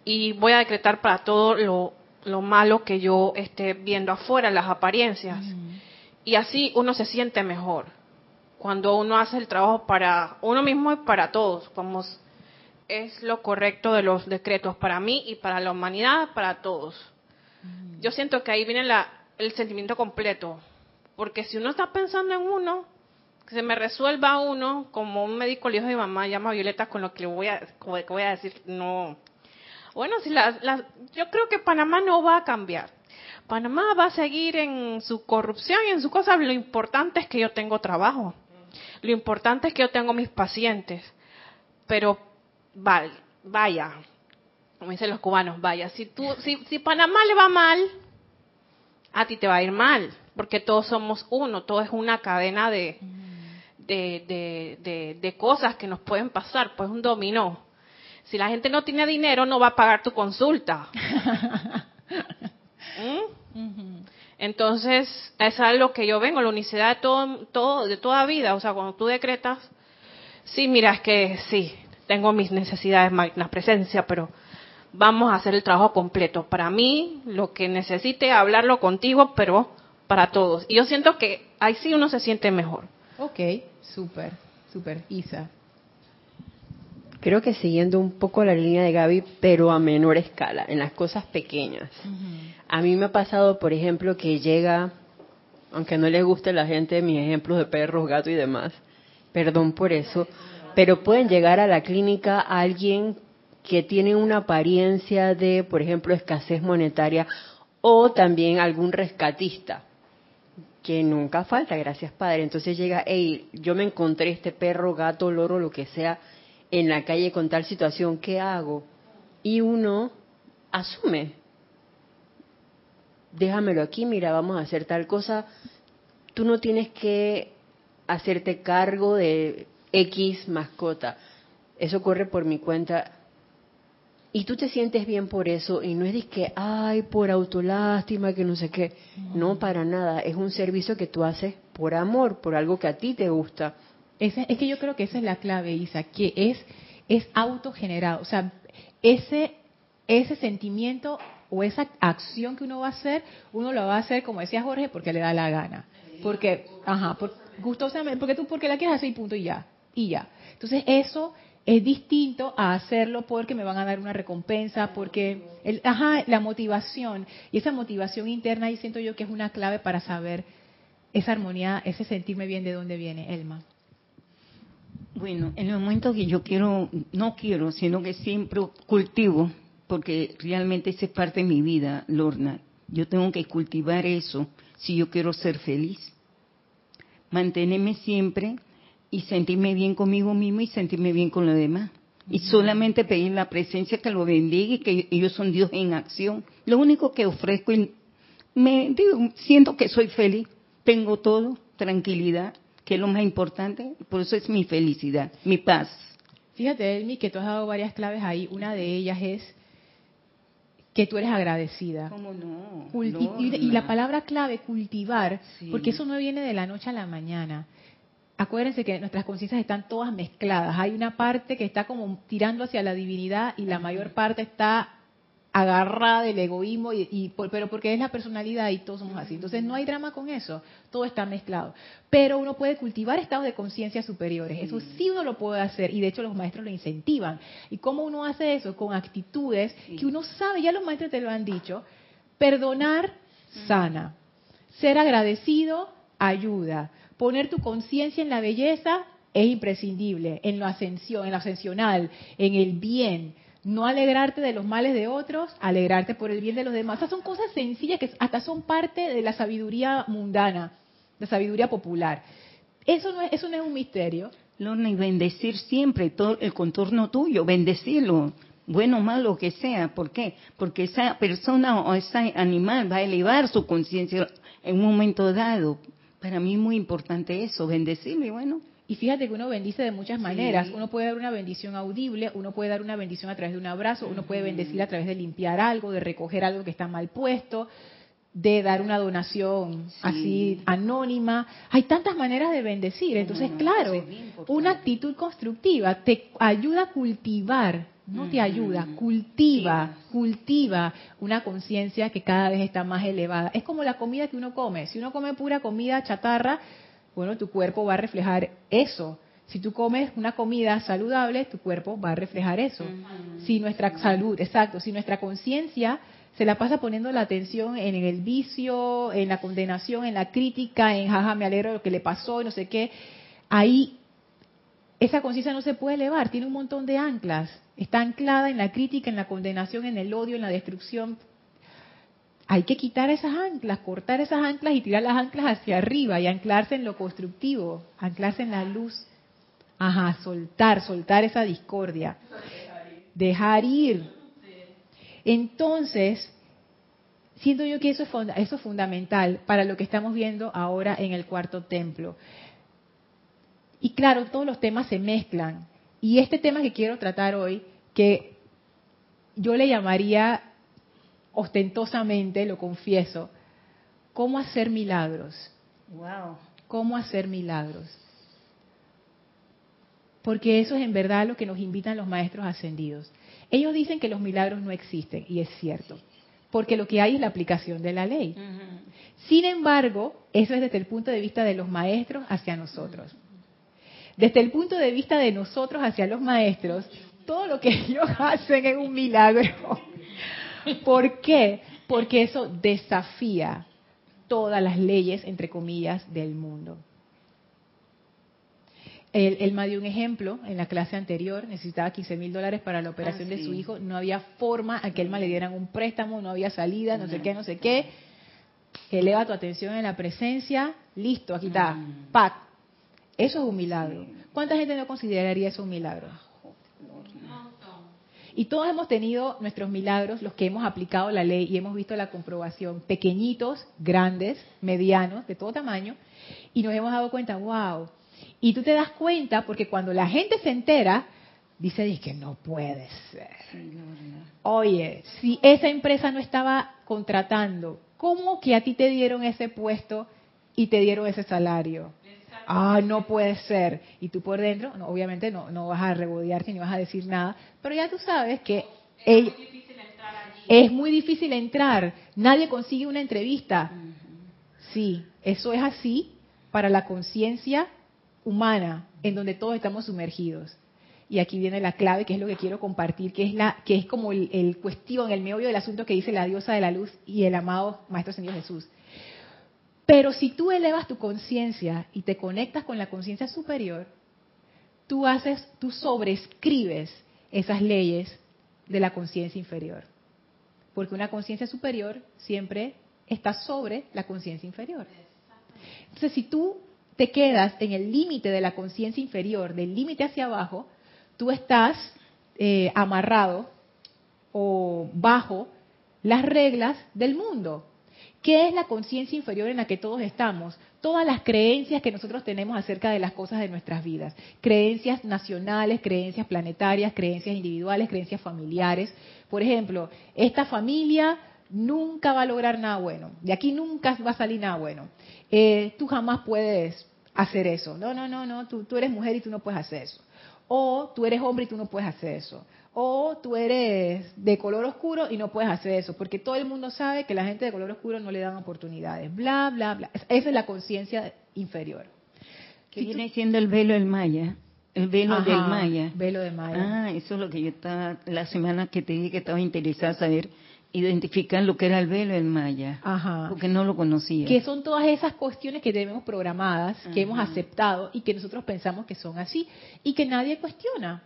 y voy a decretar para todo lo, malo que yo esté viendo afuera, las apariencias. Y así uno se siente mejor. Cuando uno hace el trabajo para uno mismo y para todos, como es lo correcto de los decretos para mí y para la humanidad, para todos. Yo siento que ahí viene la, el sentimiento completo. Porque si uno está pensando en uno, que se me resuelva uno, como un médico le dijo a mi mamá, llama a Violeta con lo que voy a, voy a decir, no. Bueno, si la, yo creo que Panamá no va a cambiar. Panamá va a seguir en su corrupción y en su cosa. Lo importante es que yo tengo trabajo. Lo importante es que yo tengo mis pacientes. Pero vale, vaya, como dicen los cubanos, vaya, si, tú, si, si Panamá le va mal, a ti te va a ir mal, porque todos somos uno, todo es una cadena de, de, de, cosas que nos pueden pasar, pues un dominó. Si la gente no tiene dinero, no va a pagar tu consulta. ¿Mm? Entonces, es lo que yo vengo, la unicidad de todo, todo, de toda vida. O sea, cuando tú decretas, sí, mira, es que sí, tengo mis necesidades, la presencia, pero vamos a hacer el trabajo completo. Para mí, lo que necesite, hablarlo contigo, pero para todos. Y yo siento que ahí sí uno se siente mejor. Ok, súper, súper. Isa. Creo que siguiendo un poco la línea de Gaby, pero a menor escala, en las cosas pequeñas. A mí me ha pasado, por ejemplo, que llega, aunque no le guste a la gente mis ejemplos de perros, gatos y demás, perdón por eso, pero pueden llegar a la clínica alguien que tiene una apariencia de, por ejemplo, escasez monetaria o también algún rescatista que nunca falta, gracias Padre. Entonces llega, hey, yo me encontré este perro, gato, loro, lo que sea, en la calle con tal situación, ¿qué hago? Y uno asume, déjamelo aquí, mira, vamos a hacer tal cosa. Tú no tienes que hacerte cargo de X mascota. Eso corre por mi cuenta y tú te sientes bien por eso y no es de que, ay, por autolástima, que no sé qué. No, para nada. Es un servicio que tú haces por amor, por algo que a ti te gusta. Es que yo creo que esa es la clave, Isa, que es, es autogenerado. O sea, ese, ese sentimiento o esa acción que uno va a hacer, uno lo va a hacer, como decía Jorge, porque le da la gana. Porque, ajá, por, gustosamente, porque tú porque la quieres hacer y punto y ya. Y ya. Entonces, eso es distinto a hacerlo porque me van a dar una recompensa, porque el, ajá, la motivación y esa motivación interna y siento yo que es una clave para saber esa armonía, ese sentirme bien de dónde viene, Elma. Bueno, en el momento que yo quiero, no quiero, sino que siempre cultivo, porque realmente esa es parte de mi vida, Lorna. Yo tengo que cultivar eso si yo quiero ser feliz. Mantenerme siempre y sentirme bien conmigo mismo y sentirme bien con los demás. Y solamente pedir la presencia que lo bendiga y que ellos son Dios en acción. Lo único que ofrezco y me digo, siento que soy feliz, tengo todo, tranquilidad, que es lo más importante, por eso es mi felicidad, mi paz. Fíjate, Elmi, que tú has dado varias claves ahí. Una de ellas es que tú eres agradecida. ¿Cómo no? y, la palabra clave, cultivar, porque eso no viene de la noche a la mañana acuérdense que nuestras conciencias están todas mezcladas. Hay una parte que está como tirando hacia la divinidad y la mayor parte está agarrada del egoísmo, y, y por- pero porque es la personalidad y todos somos así. Entonces no hay drama con eso, todo está mezclado. Pero uno puede cultivar estados de conciencia superiores, eso sí uno lo puede hacer y de hecho los maestros lo incentivan. ¿Y cómo uno hace eso? Con actitudes que uno sabe, ya los maestros te lo han dicho, perdonar sana, ser agradecido ayuda, poner tu conciencia en la belleza es imprescindible, en la ascensión, en lo ascensional, en el bien. No alegrarte de los males de otros, alegrarte por el bien de los demás. Esas son cosas sencillas que hasta son parte de la sabiduría mundana, la sabiduría popular. Eso no es, eso no es un misterio. Lorna, y bendecir siempre todo el contorno tuyo, bendecirlo, bueno o malo que sea. ¿Por qué? Porque esa persona o ese animal va a elevar su conciencia en un momento dado. Para mí es muy importante eso, bendecirlo y bueno. Y fíjate que uno bendice de muchas maneras. Uno puede dar una bendición audible, uno puede dar una bendición a través de un abrazo, uno puede bendecir a través de limpiar algo, de recoger algo que está mal puesto, de dar una donación así anónima. Hay tantas maneras de bendecir. Entonces, claro, una actitud constructiva te ayuda a cultivar, no te ayuda, cultiva, cultiva una conciencia que cada vez está más elevada. Es como la comida que uno come. Si uno come pura comida chatarra, bueno, tu cuerpo va a reflejar eso. Si tú comes una comida saludable, tu cuerpo va a reflejar eso. Si nuestra salud, exacto, si nuestra conciencia se la pasa poniendo la atención en el vicio, en la condenación, en la crítica, en jaja, me alegro de lo que le pasó y no sé qué, ahí esa conciencia no se puede elevar, tiene un montón de anclas. Está anclada en la crítica, en la condenación, en el odio, en la destrucción. Hay que quitar esas anclas, cortar esas anclas y tirar las anclas hacia arriba y anclarse en lo constructivo, anclarse en la luz. Ajá, soltar, soltar esa discordia. Dejar ir. Entonces, siento yo que eso es, eso es fundamental para lo que estamos viendo ahora en el cuarto templo. Y claro, todos los temas se mezclan. Y este tema que quiero tratar hoy, que yo le llamaría ostentosamente, lo confieso, cómo hacer milagros. Wow. Cómo hacer milagros. Porque eso es en verdad lo que nos invitan los maestros ascendidos. Ellos dicen que los milagros no existen, y es cierto, porque lo que hay es la aplicación de la ley. Sin embargo, eso es desde el punto de vista de los maestros hacia nosotros. Desde el punto de vista de nosotros hacia los maestros, todo lo que ellos hacen es un milagro. ¿Por qué? Porque eso desafía todas las leyes, entre comillas, del mundo. Él, él me dio un ejemplo en la clase anterior, necesitaba 15 mil dólares para la operación Ah, de su hijo, no había forma a que él le dieran un préstamo, no había salida, no sé qué, no sé qué. Eleva tu atención en la presencia, listo, aquí está, pac. Eso es un milagro. ¿Cuánta gente no consideraría eso un milagro? Y todos hemos tenido nuestros milagros, los que hemos aplicado la ley y hemos visto la comprobación, pequeñitos, grandes, medianos, de todo tamaño, y nos hemos dado cuenta, wow. Y tú te das cuenta porque cuando la gente se entera, dice, "Dice que no puede ser. Oye, si esa empresa no estaba contratando, ¿cómo que a ti te dieron ese puesto y te dieron ese salario? Ah, no puede ser. Y tú por dentro, no, obviamente no, no vas a regodearte ni vas a decir nada, pero ya tú sabes que ell- es muy difícil entrar. Nadie consigue una entrevista. Sí, eso es así para la conciencia humana, en donde todos estamos sumergidos. Y aquí viene la clave, que es lo que quiero compartir, que es la, que es como el, el cuestión, el meollo del asunto que dice la diosa de la luz y el amado Maestro Señor Jesús. Pero si tú elevas tu conciencia y te conectas con la conciencia superior, tú haces, tú sobrescribes esas leyes de la conciencia inferior. Porque una conciencia superior siempre está sobre la conciencia inferior. Entonces, si tú te quedas en el límite de la conciencia inferior, del límite hacia abajo, tú estás eh, amarrado o bajo las reglas del mundo. ¿Qué es la conciencia inferior en la que todos estamos? Todas las creencias que nosotros tenemos acerca de las cosas de nuestras vidas. Creencias nacionales, creencias planetarias, creencias individuales, creencias familiares. Por ejemplo, esta familia nunca va a lograr nada bueno. De aquí nunca va a salir nada bueno. Eh, tú jamás puedes hacer eso. No, no, no, no. Tú, tú eres mujer y tú no puedes hacer eso. O tú eres hombre y tú no puedes hacer eso. O tú eres de color oscuro y no puedes hacer eso, porque todo el mundo sabe que la gente de color oscuro no le dan oportunidades, bla, bla, bla. Esa es la conciencia inferior. Que viene siendo el velo del Maya. El velo del Maya. Velo de Maya. Ah, eso es lo que yo estaba, la semana que te dije que estaba interesada saber, identificar lo que era el velo del Maya. Ajá. Porque no lo conocía. Que son todas esas cuestiones que tenemos programadas, que hemos aceptado y que nosotros pensamos que son así y que nadie cuestiona.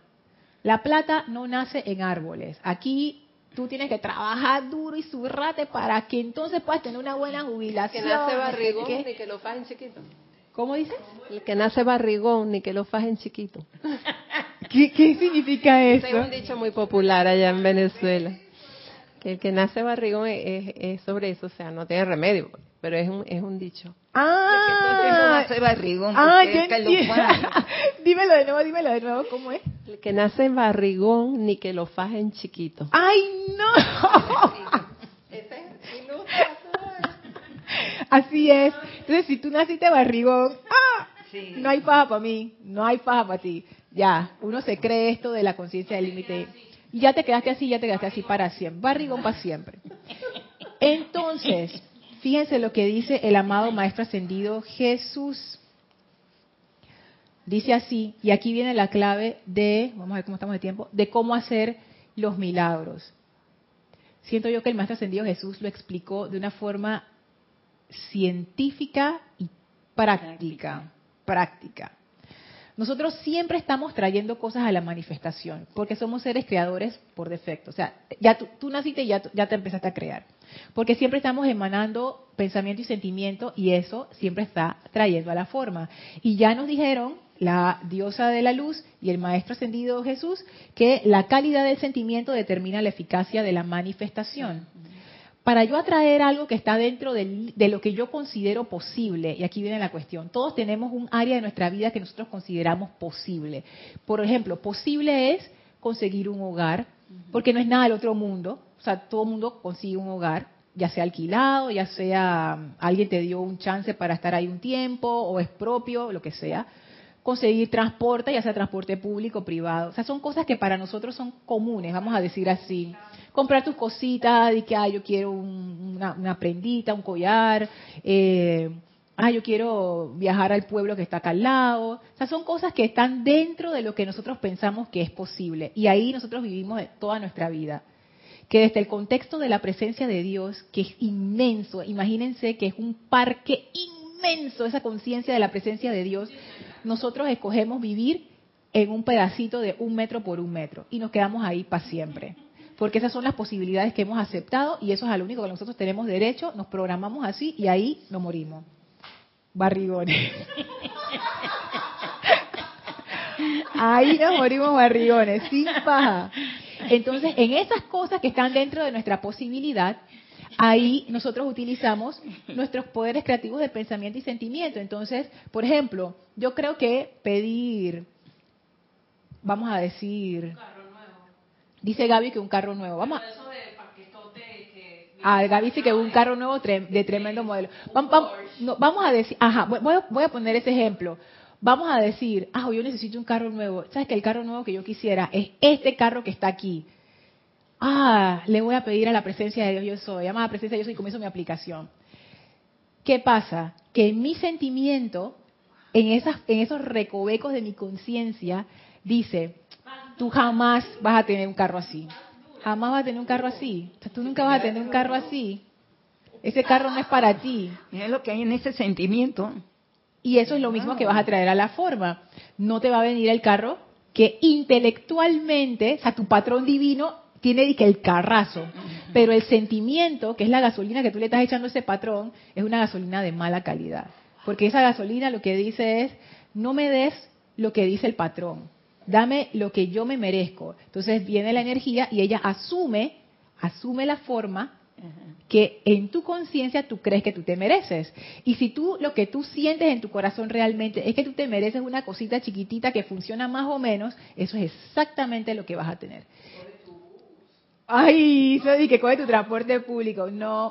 La plata no nace en árboles. Aquí tú tienes que trabajar duro y zurrate para que entonces puedas tener una buena Que jubilación. nace no sé barrigón ni que lo fajen chiquito. ¿Cómo dices? El que nace barrigón ni que lo fajen chiquito. ¿Qué, qué significa Ese es un eso? dicho muy popular allá en Venezuela. Que el que nace barrigón es sobre eso, o sea, no tiene remedio, pero es un, es un dicho. Ah, hace barrigón, ah, yo dímelo de nuevo, dímelo de nuevo, ¿cómo es? El que nace barrigón ni que lo fajen chiquito. ¡Ay, no! Así es. Entonces, si tú naciste barrigón, ¡ah! Sí. no hay faja para mí, no hay faja para ti. Ya, uno se cree esto de la conciencia del límite. Y ya te quedaste así, ya te quedaste así para siempre. Barrigón para siempre. Entonces, fíjense lo que dice el amado Maestro Ascendido Jesús. Dice así, y aquí viene la clave de, vamos a ver cómo estamos de tiempo, de cómo hacer los milagros. Siento yo que el Maestro Ascendido Jesús lo explicó de una forma científica y práctica. Práctica. Nosotros siempre estamos trayendo cosas a la manifestación, porque somos seres creadores por defecto. O sea, ya tú, naciste y ya, ya te empezaste a crear. Porque siempre estamos emanando pensamiento y sentimiento y eso siempre está trayendo a la forma. Y ya nos dijeron la diosa de la luz y el maestro ascendido Jesús que la calidad del sentimiento determina la eficacia de la manifestación para yo atraer algo que está dentro del- de lo que yo considero posible, y aquí viene la cuestión, todos tenemos un área de nuestra vida que nosotros consideramos posible. Por ejemplo, posible es conseguir un hogar, porque no es nada del otro mundo, o sea, todo el mundo consigue un hogar, ya sea alquilado, ya sea um, alguien te dio un chance para estar ahí un tiempo, o es propio, lo que sea. Conseguir transporte, ya sea transporte público, privado. O sea, son cosas que para nosotros son comunes, vamos a decir así comprar tus cositas, de que, ah, yo quiero un- una, una prendita, un collar, eh, ah, yo quiero viajar al pueblo que está acá al lado. O sea, son cosas que están dentro de lo que nosotros pensamos que es posible. Y ahí nosotros vivimos toda nuestra vida. Que desde el contexto de la presencia de Dios, que es inmenso, imagínense que es un parque inmenso, esa conciencia de la presencia de Dios, nosotros escogemos vivir en un pedacito de un metro por un metro y nos quedamos ahí para siempre porque esas son las posibilidades que hemos aceptado y eso es a lo único que nosotros tenemos derecho, nos programamos así y ahí nos morimos. Barrigones. Ahí nos morimos barrigones, sin paja. Entonces, en esas cosas que están dentro de nuestra posibilidad, ahí nosotros utilizamos nuestros poderes creativos de pensamiento y sentimiento. Entonces, por ejemplo, yo creo que pedir, vamos a decir, Dice Gaby que un carro nuevo. Vamos a... Ah, Gaby dice que un carro nuevo de tremendo modelo. Vam- vam- no, vamos a decir, ajá, voy- voy a poner ese ejemplo. Vamos a decir, ah, yo necesito un carro nuevo. ¿Sabes que el carro nuevo que yo quisiera es este carro que está aquí? Ah, le voy a pedir a la presencia de Dios yo soy. Llama a la presencia de Dios soy comienzo mi aplicación. ¿Qué pasa? Que mi sentimiento, en, esas, en esos recovecos de mi conciencia, dice, tú jamás vas a tener un carro así. Jamás vas a tener un carro así. Tú nunca vas a tener un carro así. Ese carro no es para ti. Mira lo que hay en ese sentimiento. Y eso es lo mismo que vas a traer a la forma. No te va a venir el carro que intelectualmente, o sea, tu patrón divino tiene que el carrazo, pero el sentimiento, que es la gasolina que tú le estás echando a ese patrón, es una gasolina de mala calidad. Porque esa gasolina lo que dice es, no me des lo que dice el patrón, dame lo que yo me merezco. Entonces viene la energía y ella asume, asume la forma que en tu conciencia tú crees que tú te mereces. Y si tú lo que tú sientes en tu corazón realmente es que tú te mereces una cosita chiquitita que funciona más o menos, eso es exactamente lo que vas a tener. Ay, eso que coge tu transporte público, no.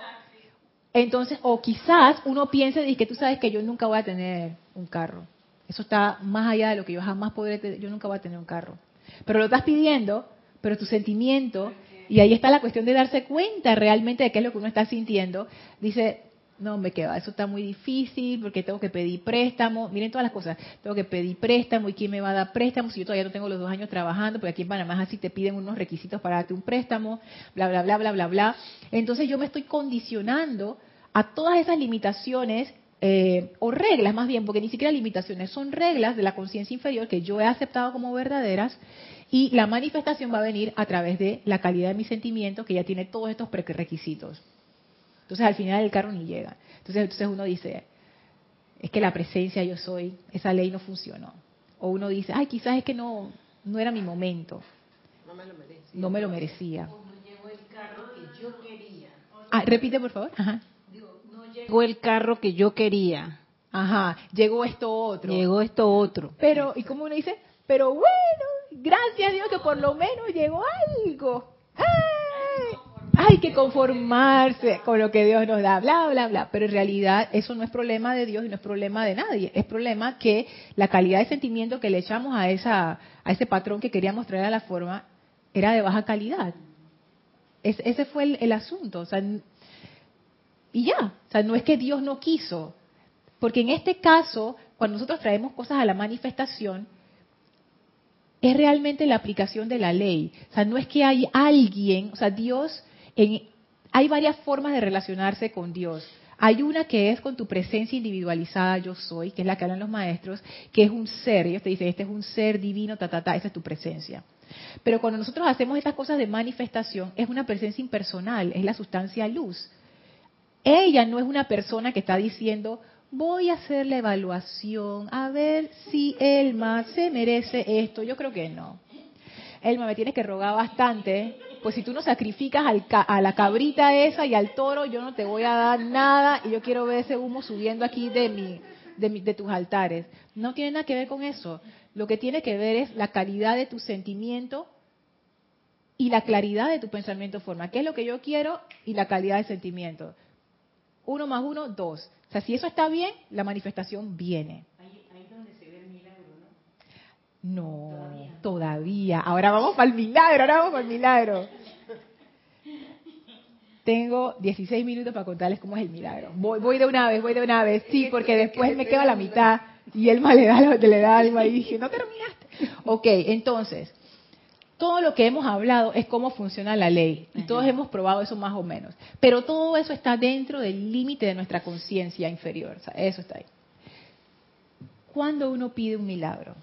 Entonces, o quizás uno piense de que tú sabes que yo nunca voy a tener un carro. Eso está más allá de lo que yo jamás podré tener, yo nunca voy a tener un carro. Pero lo estás pidiendo pero tu sentimiento, y ahí está la cuestión de darse cuenta realmente de qué es lo que uno está sintiendo, dice, no me queda, eso está muy difícil porque tengo que pedir préstamo, miren todas las cosas, tengo que pedir préstamo y quién me va a dar préstamo si yo todavía no tengo los dos años trabajando, porque aquí en Panamá así te piden unos requisitos para darte un préstamo, bla, bla, bla, bla, bla, bla. Entonces yo me estoy condicionando a todas esas limitaciones eh, o reglas más bien, porque ni siquiera limitaciones, son reglas de la conciencia inferior que yo he aceptado como verdaderas y la manifestación va a venir a través de la calidad de mi sentimiento que ya tiene todos estos prerequisitos. Entonces al final el carro ni llega. Entonces, entonces uno dice, es que la presencia yo soy, esa ley no funcionó. O uno dice, ay, quizás es que no, no era mi momento. No me lo merecía. No me lo merecía. O no llegó el carro que yo quería. Ah, repite por favor. Ajá. Digo, no llegó el carro que yo quería. Ajá, llegó esto otro. Llegó esto otro. Pero, ¿y cómo uno dice? Pero bueno, gracias a Dios que por lo menos llegó algo. ¡Ay! hay que conformarse con lo que Dios nos da, bla, bla, bla. Pero en realidad eso no es problema de Dios y no es problema de nadie. Es problema que la calidad de sentimiento que le echamos a, esa, a ese patrón que queríamos traer a la forma era de baja calidad. ese fue el, el asunto. O sea, y ya, o sea, no es que Dios no quiso. Porque en este caso, cuando nosotros traemos cosas a la manifestación, es realmente la aplicación de la ley. O sea, no es que hay alguien, o sea, Dios hay varias formas de relacionarse con Dios. Hay una que es con tu presencia individualizada, yo soy, que es la que hablan los maestros, que es un ser. Ellos te dicen, este es un ser divino, ta, ta, ta, esa es tu presencia. Pero cuando nosotros hacemos estas cosas de manifestación, es una presencia impersonal, es la sustancia luz. Ella no es una persona que está diciendo, voy a hacer la evaluación, a ver si Elma se merece esto. Yo creo que no. Elma, me tienes que rogar bastante pues si tú no sacrificas a la cabrita esa y al toro, yo no te voy a dar nada y yo quiero ver ese humo subiendo aquí de, mi, de, de tus altares. No tiene nada que ver con eso. Lo que tiene que ver es la calidad de tu sentimiento y la claridad de tu pensamiento forma. ¿Qué es lo que yo quiero? Y la calidad de sentimiento. Uno más uno, dos. O sea, si eso está bien, la manifestación viene. No, todavía. Ahora vamos para el milagro, ahora vamos para el milagro. Tengo 16 minutos para contarles cómo es el milagro. Voy, voy de una vez, voy de una vez. Sí, porque después me quedo a la mitad y él le da, le da algo y dije, no terminaste. Ok, entonces, todo lo que hemos hablado es cómo funciona la ley y todos hemos probado eso más o menos. Pero todo eso está dentro del límite de nuestra conciencia inferior. O sea, eso está ahí. Cuando uno pide un milagro,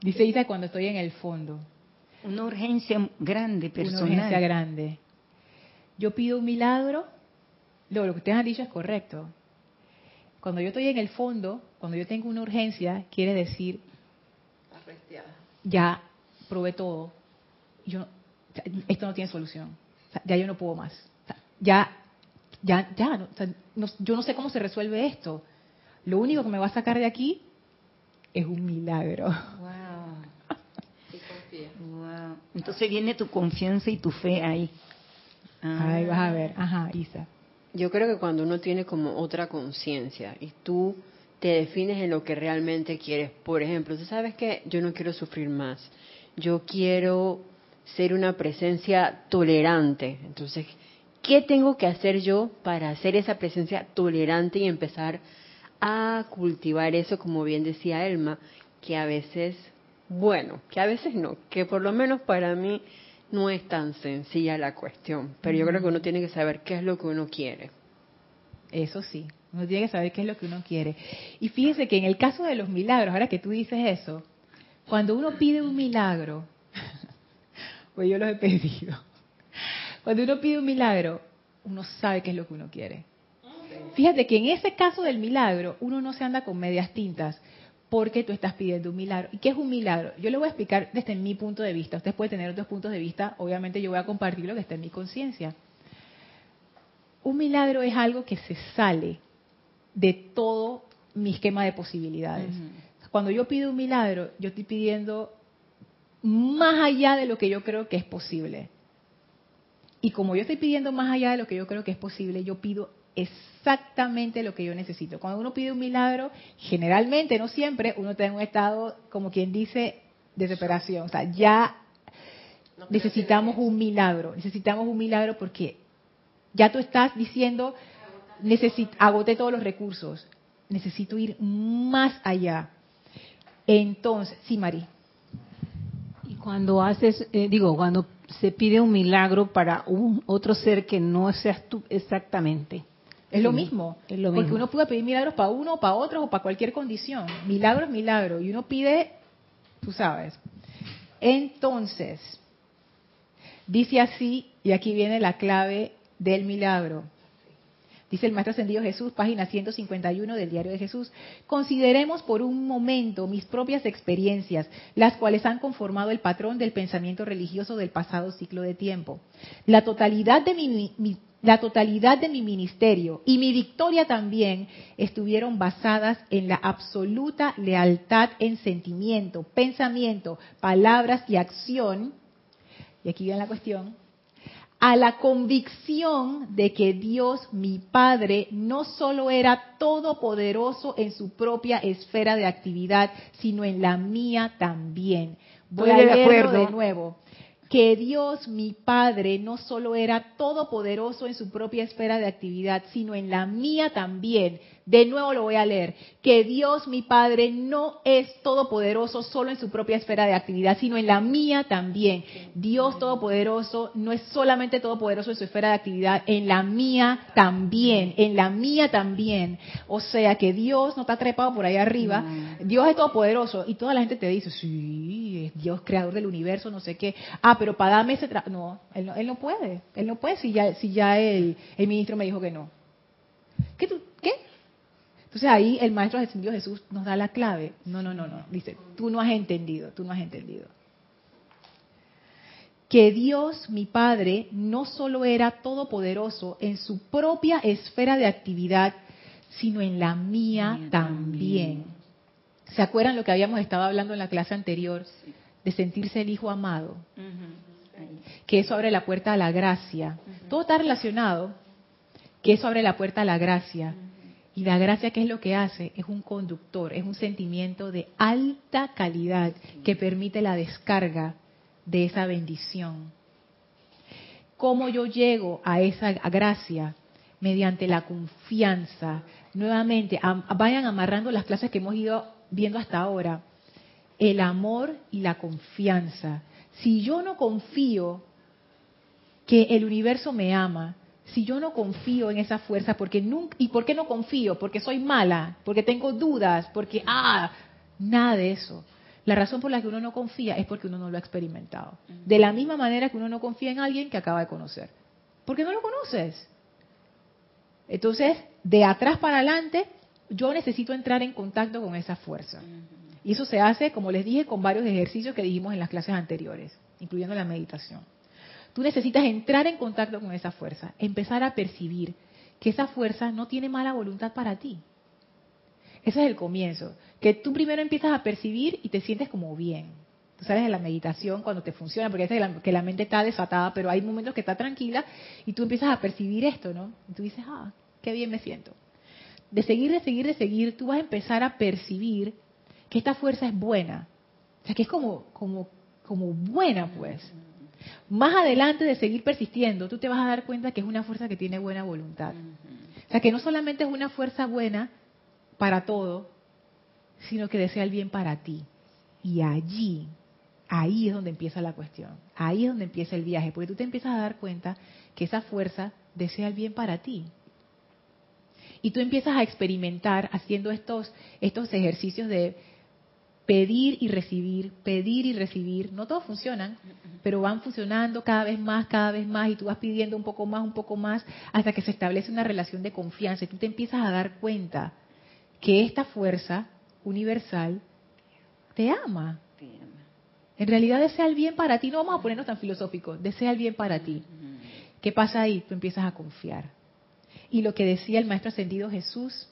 Dice Isa cuando estoy en el fondo. Una urgencia grande, personal. Una urgencia grande. Yo pido un milagro, lo, lo que ustedes han dicho es correcto. Cuando yo estoy en el fondo, cuando yo tengo una urgencia, quiere decir, ya probé todo. Yo, esto no tiene solución. ya yo no puedo más. ya, ya, ya. yo no sé cómo se resuelve esto. Lo único que me va a sacar de aquí es un milagro. Entonces viene tu confianza y tu fe ahí. Ahí vas a ver. Ajá, Isa. Yo creo que cuando uno tiene como otra conciencia y tú te defines en lo que realmente quieres, por ejemplo, tú sabes que yo no quiero sufrir más, yo quiero ser una presencia tolerante. Entonces, ¿qué tengo que hacer yo para hacer esa presencia tolerante y empezar a cultivar eso, como bien decía Elma, que a veces bueno, que a veces no, que por lo menos para mí no es tan sencilla la cuestión, pero yo creo que uno tiene que saber qué es lo que uno quiere. Eso sí, uno tiene que saber qué es lo que uno quiere. Y fíjese que en el caso de los milagros, ahora que tú dices eso, cuando uno pide un milagro, pues yo los he pedido, cuando uno pide un milagro, uno sabe qué es lo que uno quiere. Fíjate que en ese caso del milagro, uno no se anda con medias tintas porque tú estás pidiendo un milagro. ¿Y qué es un milagro? Yo le voy a explicar desde mi punto de vista. Usted puede tener otros puntos de vista. Obviamente yo voy a compartir lo que está en mi conciencia. Un milagro es algo que se sale de todo mi esquema de posibilidades. Cuando yo pido un milagro, yo estoy pidiendo más allá de lo que yo creo que es posible. Y como yo estoy pidiendo más allá de lo que yo creo que es posible, yo pido exactamente lo que yo necesito. Cuando uno pide un milagro, generalmente, no siempre, uno está en un estado, como quien dice, desesperación. O sea, ya necesitamos un milagro, necesitamos un milagro porque ya tú estás diciendo, necesito, agoté todos los recursos, necesito ir más allá. Entonces, sí, Mari. Y cuando haces, eh, digo, cuando se pide un milagro para un otro ser que no seas tú exactamente. Es lo mismo. Es lo Porque mismo. uno puede pedir milagros para uno, o para otro, o para cualquier condición. Milagro es milagro. Y uno pide, tú sabes. Entonces, dice así, y aquí viene la clave del milagro. Dice el Maestro Ascendido Jesús, página 151 del Diario de Jesús. Consideremos por un momento mis propias experiencias, las cuales han conformado el patrón del pensamiento religioso del pasado ciclo de tiempo. La totalidad de mi, la totalidad de mi ministerio y mi victoria también estuvieron basadas en la absoluta lealtad en sentimiento, pensamiento, palabras y acción. Y aquí viene la cuestión a la convicción de que Dios, mi Padre, no solo era todopoderoso en su propia esfera de actividad, sino en la mía también. Voy Estoy a leerlo de nuevo. Que Dios, mi Padre, no solo era todopoderoso en su propia esfera de actividad, sino en la mía también. De nuevo lo voy a leer. Que Dios, mi Padre, no es todopoderoso solo en su propia esfera de actividad, sino en la mía también. Dios todopoderoso no es solamente todopoderoso en su esfera de actividad, en la mía también, en la mía también. O sea que Dios no está trepado por ahí arriba, Dios es todopoderoso y toda la gente te dice, sí, es Dios creador del universo, no sé qué. Ah, pero para darme ese trabajo, no, él no, él no puede, él no puede si ya, si ya el, el ministro me dijo que no. ¿Qué tú, qué? Entonces ahí el maestro ascendido Jesús nos da la clave. No, no, no, no. Dice, tú no has entendido, tú no has entendido. Que Dios, mi Padre, no solo era todopoderoso en su propia esfera de actividad, sino en la mía Mía también. ¿Se acuerdan lo que habíamos estado hablando en la clase anterior? De sentirse el Hijo amado que eso abre la puerta a la gracia. Todo está relacionado, que eso abre la puerta a la gracia. Y la gracia, ¿qué es lo que hace? Es un conductor, es un sentimiento de alta calidad que permite la descarga de esa bendición. ¿Cómo yo llego a esa gracia? Mediante la confianza. Nuevamente, am- vayan amarrando las clases que hemos ido viendo hasta ahora. El amor y la confianza. Si yo no confío que el universo me ama, si yo no confío en esa fuerza, porque nunca, ¿y por qué no confío? Porque soy mala, porque tengo dudas, porque, ah, nada de eso. La razón por la que uno no confía es porque uno no lo ha experimentado. De la misma manera que uno no confía en alguien que acaba de conocer. Porque no lo conoces. Entonces, de atrás para adelante, yo necesito entrar en contacto con esa fuerza. Y eso se hace, como les dije, con varios ejercicios que dijimos en las clases anteriores, incluyendo la meditación. Tú necesitas entrar en contacto con esa fuerza, empezar a percibir que esa fuerza no tiene mala voluntad para ti. Ese es el comienzo, que tú primero empiezas a percibir y te sientes como bien. Tú sabes de la meditación cuando te funciona, porque es que la, que la mente está desatada, pero hay momentos que está tranquila y tú empiezas a percibir esto, ¿no? Y tú dices, ah, qué bien me siento. De seguir, de seguir, de seguir, tú vas a empezar a percibir que esta fuerza es buena. O sea, que es como, como, como buena, pues. Más adelante de seguir persistiendo, tú te vas a dar cuenta que es una fuerza que tiene buena voluntad. O sea, que no solamente es una fuerza buena para todo, sino que desea el bien para ti. Y allí, ahí es donde empieza la cuestión. Ahí es donde empieza el viaje, porque tú te empiezas a dar cuenta que esa fuerza desea el bien para ti. Y tú empiezas a experimentar haciendo estos, estos ejercicios de pedir y recibir, pedir y recibir. No todos funcionan, pero van funcionando cada vez más, cada vez más, y tú vas pidiendo un poco más, un poco más, hasta que se establece una relación de confianza. Y tú te empiezas a dar cuenta que esta fuerza universal te ama. En realidad desea el bien para ti. No vamos a ponernos tan filosóficos. Desea el bien para ti. ¿Qué pasa ahí? Tú empiezas a confiar. Y lo que decía el Maestro Ascendido Jesús,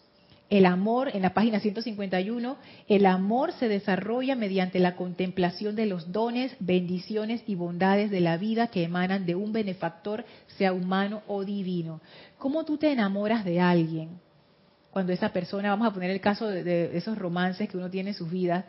el amor, en la página 151, el amor se desarrolla mediante la contemplación de los dones, bendiciones y bondades de la vida que emanan de un benefactor, sea humano o divino. ¿Cómo tú te enamoras de alguien? Cuando esa persona, vamos a poner el caso de, esos romances que uno tiene en sus vidas,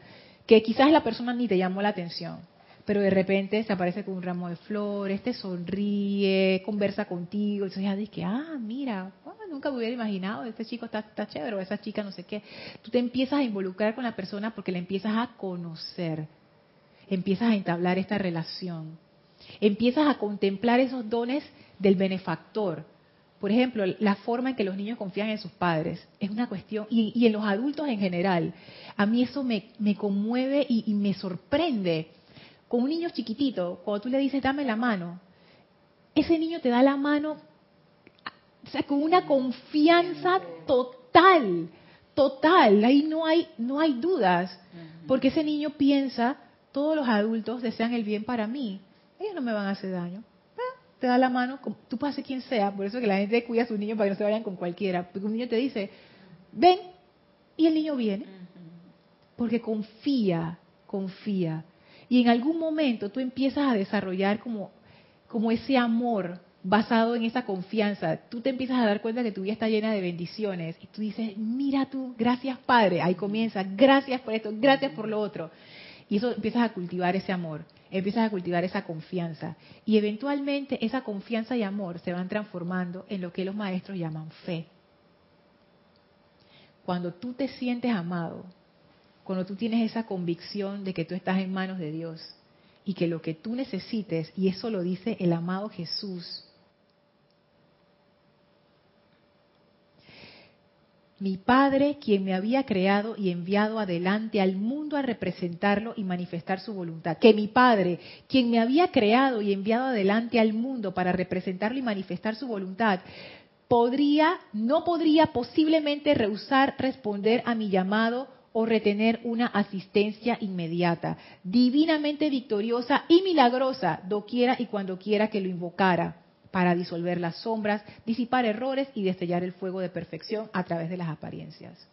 que quizás la persona ni te llamó la atención, pero de repente se aparece con un ramo de flores, te sonríe, conversa contigo, entonces ya dices, ah, mira, nunca me hubiera imaginado, este chico está, chévere, o esa chica no sé qué. Tú te empiezas a involucrar con la persona porque la empiezas a conocer, empiezas a entablar esta relación, empiezas a contemplar esos dones del benefactor. Por ejemplo, la forma en que los niños confían en sus padres es una cuestión, y, en los adultos en general, a mí eso me, conmueve y, y me sorprende. Con un niño chiquitito, cuando tú le dices dame la mano, ese niño te da la mano o sea, con una confianza total, total. Ahí no hay, no hay dudas, porque ese niño piensa, todos los adultos desean el bien para mí, ellos no me van a hacer daño. Ah, te da la mano, tú ser quien sea, por eso que la gente cuida a sus niños para que no se vayan con cualquiera, porque un niño te dice, ven, y el niño viene, porque confía, confía. Y en algún momento tú empiezas a desarrollar como, como ese amor basado en esa confianza, tú te empiezas a dar cuenta que tu vida está llena de bendiciones y tú dices, mira tú, gracias Padre, ahí comienza, gracias por esto, gracias por lo otro. Y eso empiezas a cultivar ese amor, empiezas a cultivar esa confianza. Y eventualmente esa confianza y amor se van transformando en lo que los maestros llaman fe. Cuando tú te sientes amado, cuando tú tienes esa convicción de que tú estás en manos de Dios y que lo que tú necesites, y eso lo dice el amado Jesús, mi Padre, quien me había creado y enviado adelante al mundo a representarlo y manifestar su voluntad. Que mi Padre, quien me había creado y enviado adelante al mundo para representarlo y manifestar su voluntad, podría, no podría posiblemente rehusar responder a mi llamado o retener una asistencia inmediata, divinamente victoriosa y milagrosa, doquiera y cuando quiera que lo invocara para disolver las sombras, disipar errores y destellar el fuego de perfección a través de las apariencias.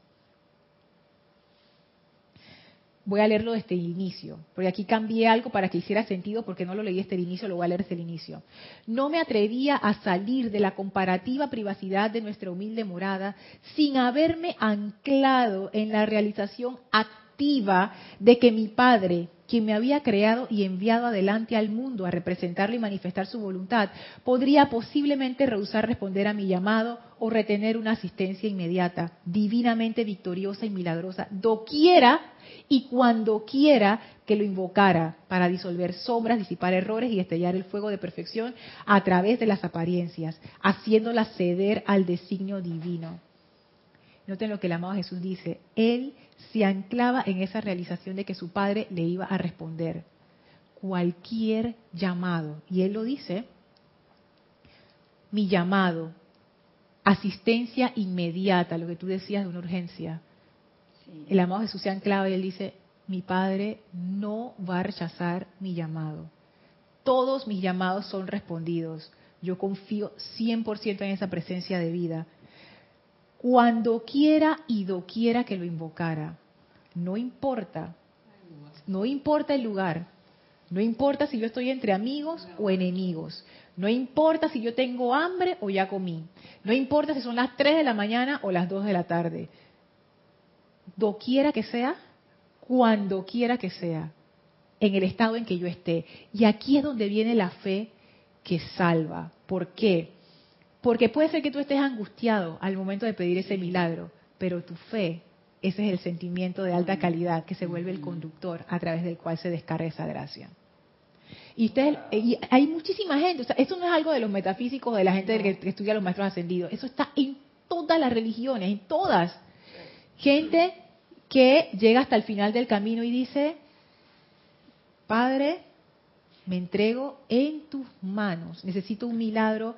Voy a leerlo desde el inicio, porque aquí cambié algo para que hiciera sentido, porque no lo leí desde el inicio, lo voy a leer desde el inicio. No me atrevía a salir de la comparativa privacidad de nuestra humilde morada sin haberme anclado en la realización activa de que mi Padre, quien me había creado y enviado adelante al mundo a representarlo y manifestar su voluntad, podría posiblemente rehusar responder a mi llamado o retener una asistencia inmediata, divinamente victoriosa y milagrosa, doquiera y cuando quiera que lo invocara para disolver sombras, disipar errores y estellar el fuego de perfección a través de las apariencias, haciéndolas ceder al designio divino. Noten lo que el amado Jesús dice. Él se anclaba en esa realización de que su padre le iba a responder cualquier llamado. Y él lo dice, mi llamado, asistencia inmediata, lo que tú decías de una urgencia. El amado Jesús se anclaba y él dice, mi padre no va a rechazar mi llamado. Todos mis llamados son respondidos. Yo confío 100% en esa presencia de vida cuando quiera y doquiera que lo invocara. No importa, no importa el lugar, no importa si yo estoy entre amigos o enemigos, no importa si yo tengo hambre o ya comí, no importa si son las 3 de la mañana o las 2 de la tarde. Doquiera que sea, cuando quiera que sea, en el estado en que yo esté. Y aquí es donde viene la fe que salva. ¿Por qué? Porque puede ser que tú estés angustiado al momento de pedir ese milagro, pero tu fe, ese es el sentimiento de alta calidad que se vuelve el conductor a través del cual se descarga esa gracia. Y, usted, hay muchísima gente, o esto no es algo de los metafísicos, de la gente que, estudia los maestros ascendidos, eso está en todas las religiones, en todas. Gente que llega hasta el final del camino y dice, Padre, me entrego en tus manos, necesito un milagro,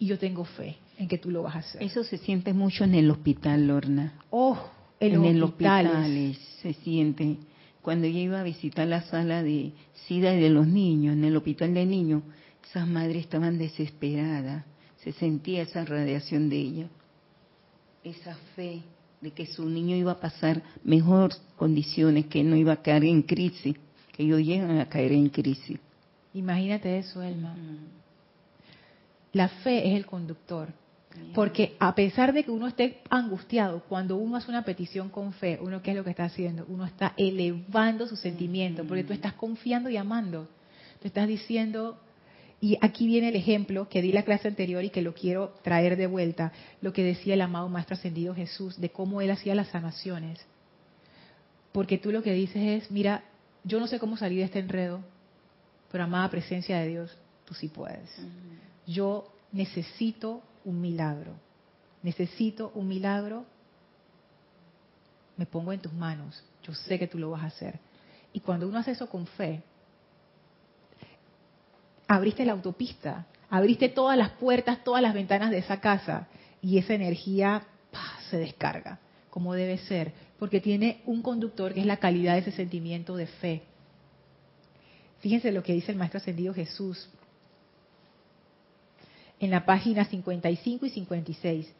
y yo tengo fe en que tú lo vas a hacer. Eso se siente mucho en el hospital, Lorna. Oh, en, el hospital se siente. Cuando yo iba a visitar la sala de SIDA y de los niños, en el hospital de niños, esas madres estaban desesperadas. Se sentía esa radiación de ella. Esa fe de que su niño iba a pasar mejor condiciones, que no iba a caer en crisis, que ellos llegan a caer en crisis. Imagínate eso, Elma. La fe es el conductor. Porque a pesar de que uno esté angustiado, cuando uno hace una petición con fe, uno qué es lo que está haciendo? Uno está elevando su sentimiento, porque tú estás confiando y amando. Tú estás diciendo, y aquí viene el ejemplo que di la clase anterior y que lo quiero traer de vuelta, lo que decía el amado Maestro Ascendido Jesús, de cómo él hacía las sanaciones. Porque tú lo que dices es, mira, yo no sé cómo salir de este enredo, pero amada presencia de Dios, tú sí puedes. Yo necesito un milagro. Necesito un milagro. Me pongo en tus manos. Yo sé que tú lo vas a hacer. Y cuando uno hace eso con fe, abriste la autopista, abriste todas las puertas, todas las ventanas de esa casa y esa energía se descarga como debe ser, porque tiene un conductor que es la calidad de ese sentimiento de fe. Fíjense lo que dice el Maestro Ascendido Jesús en la página 55 y 56.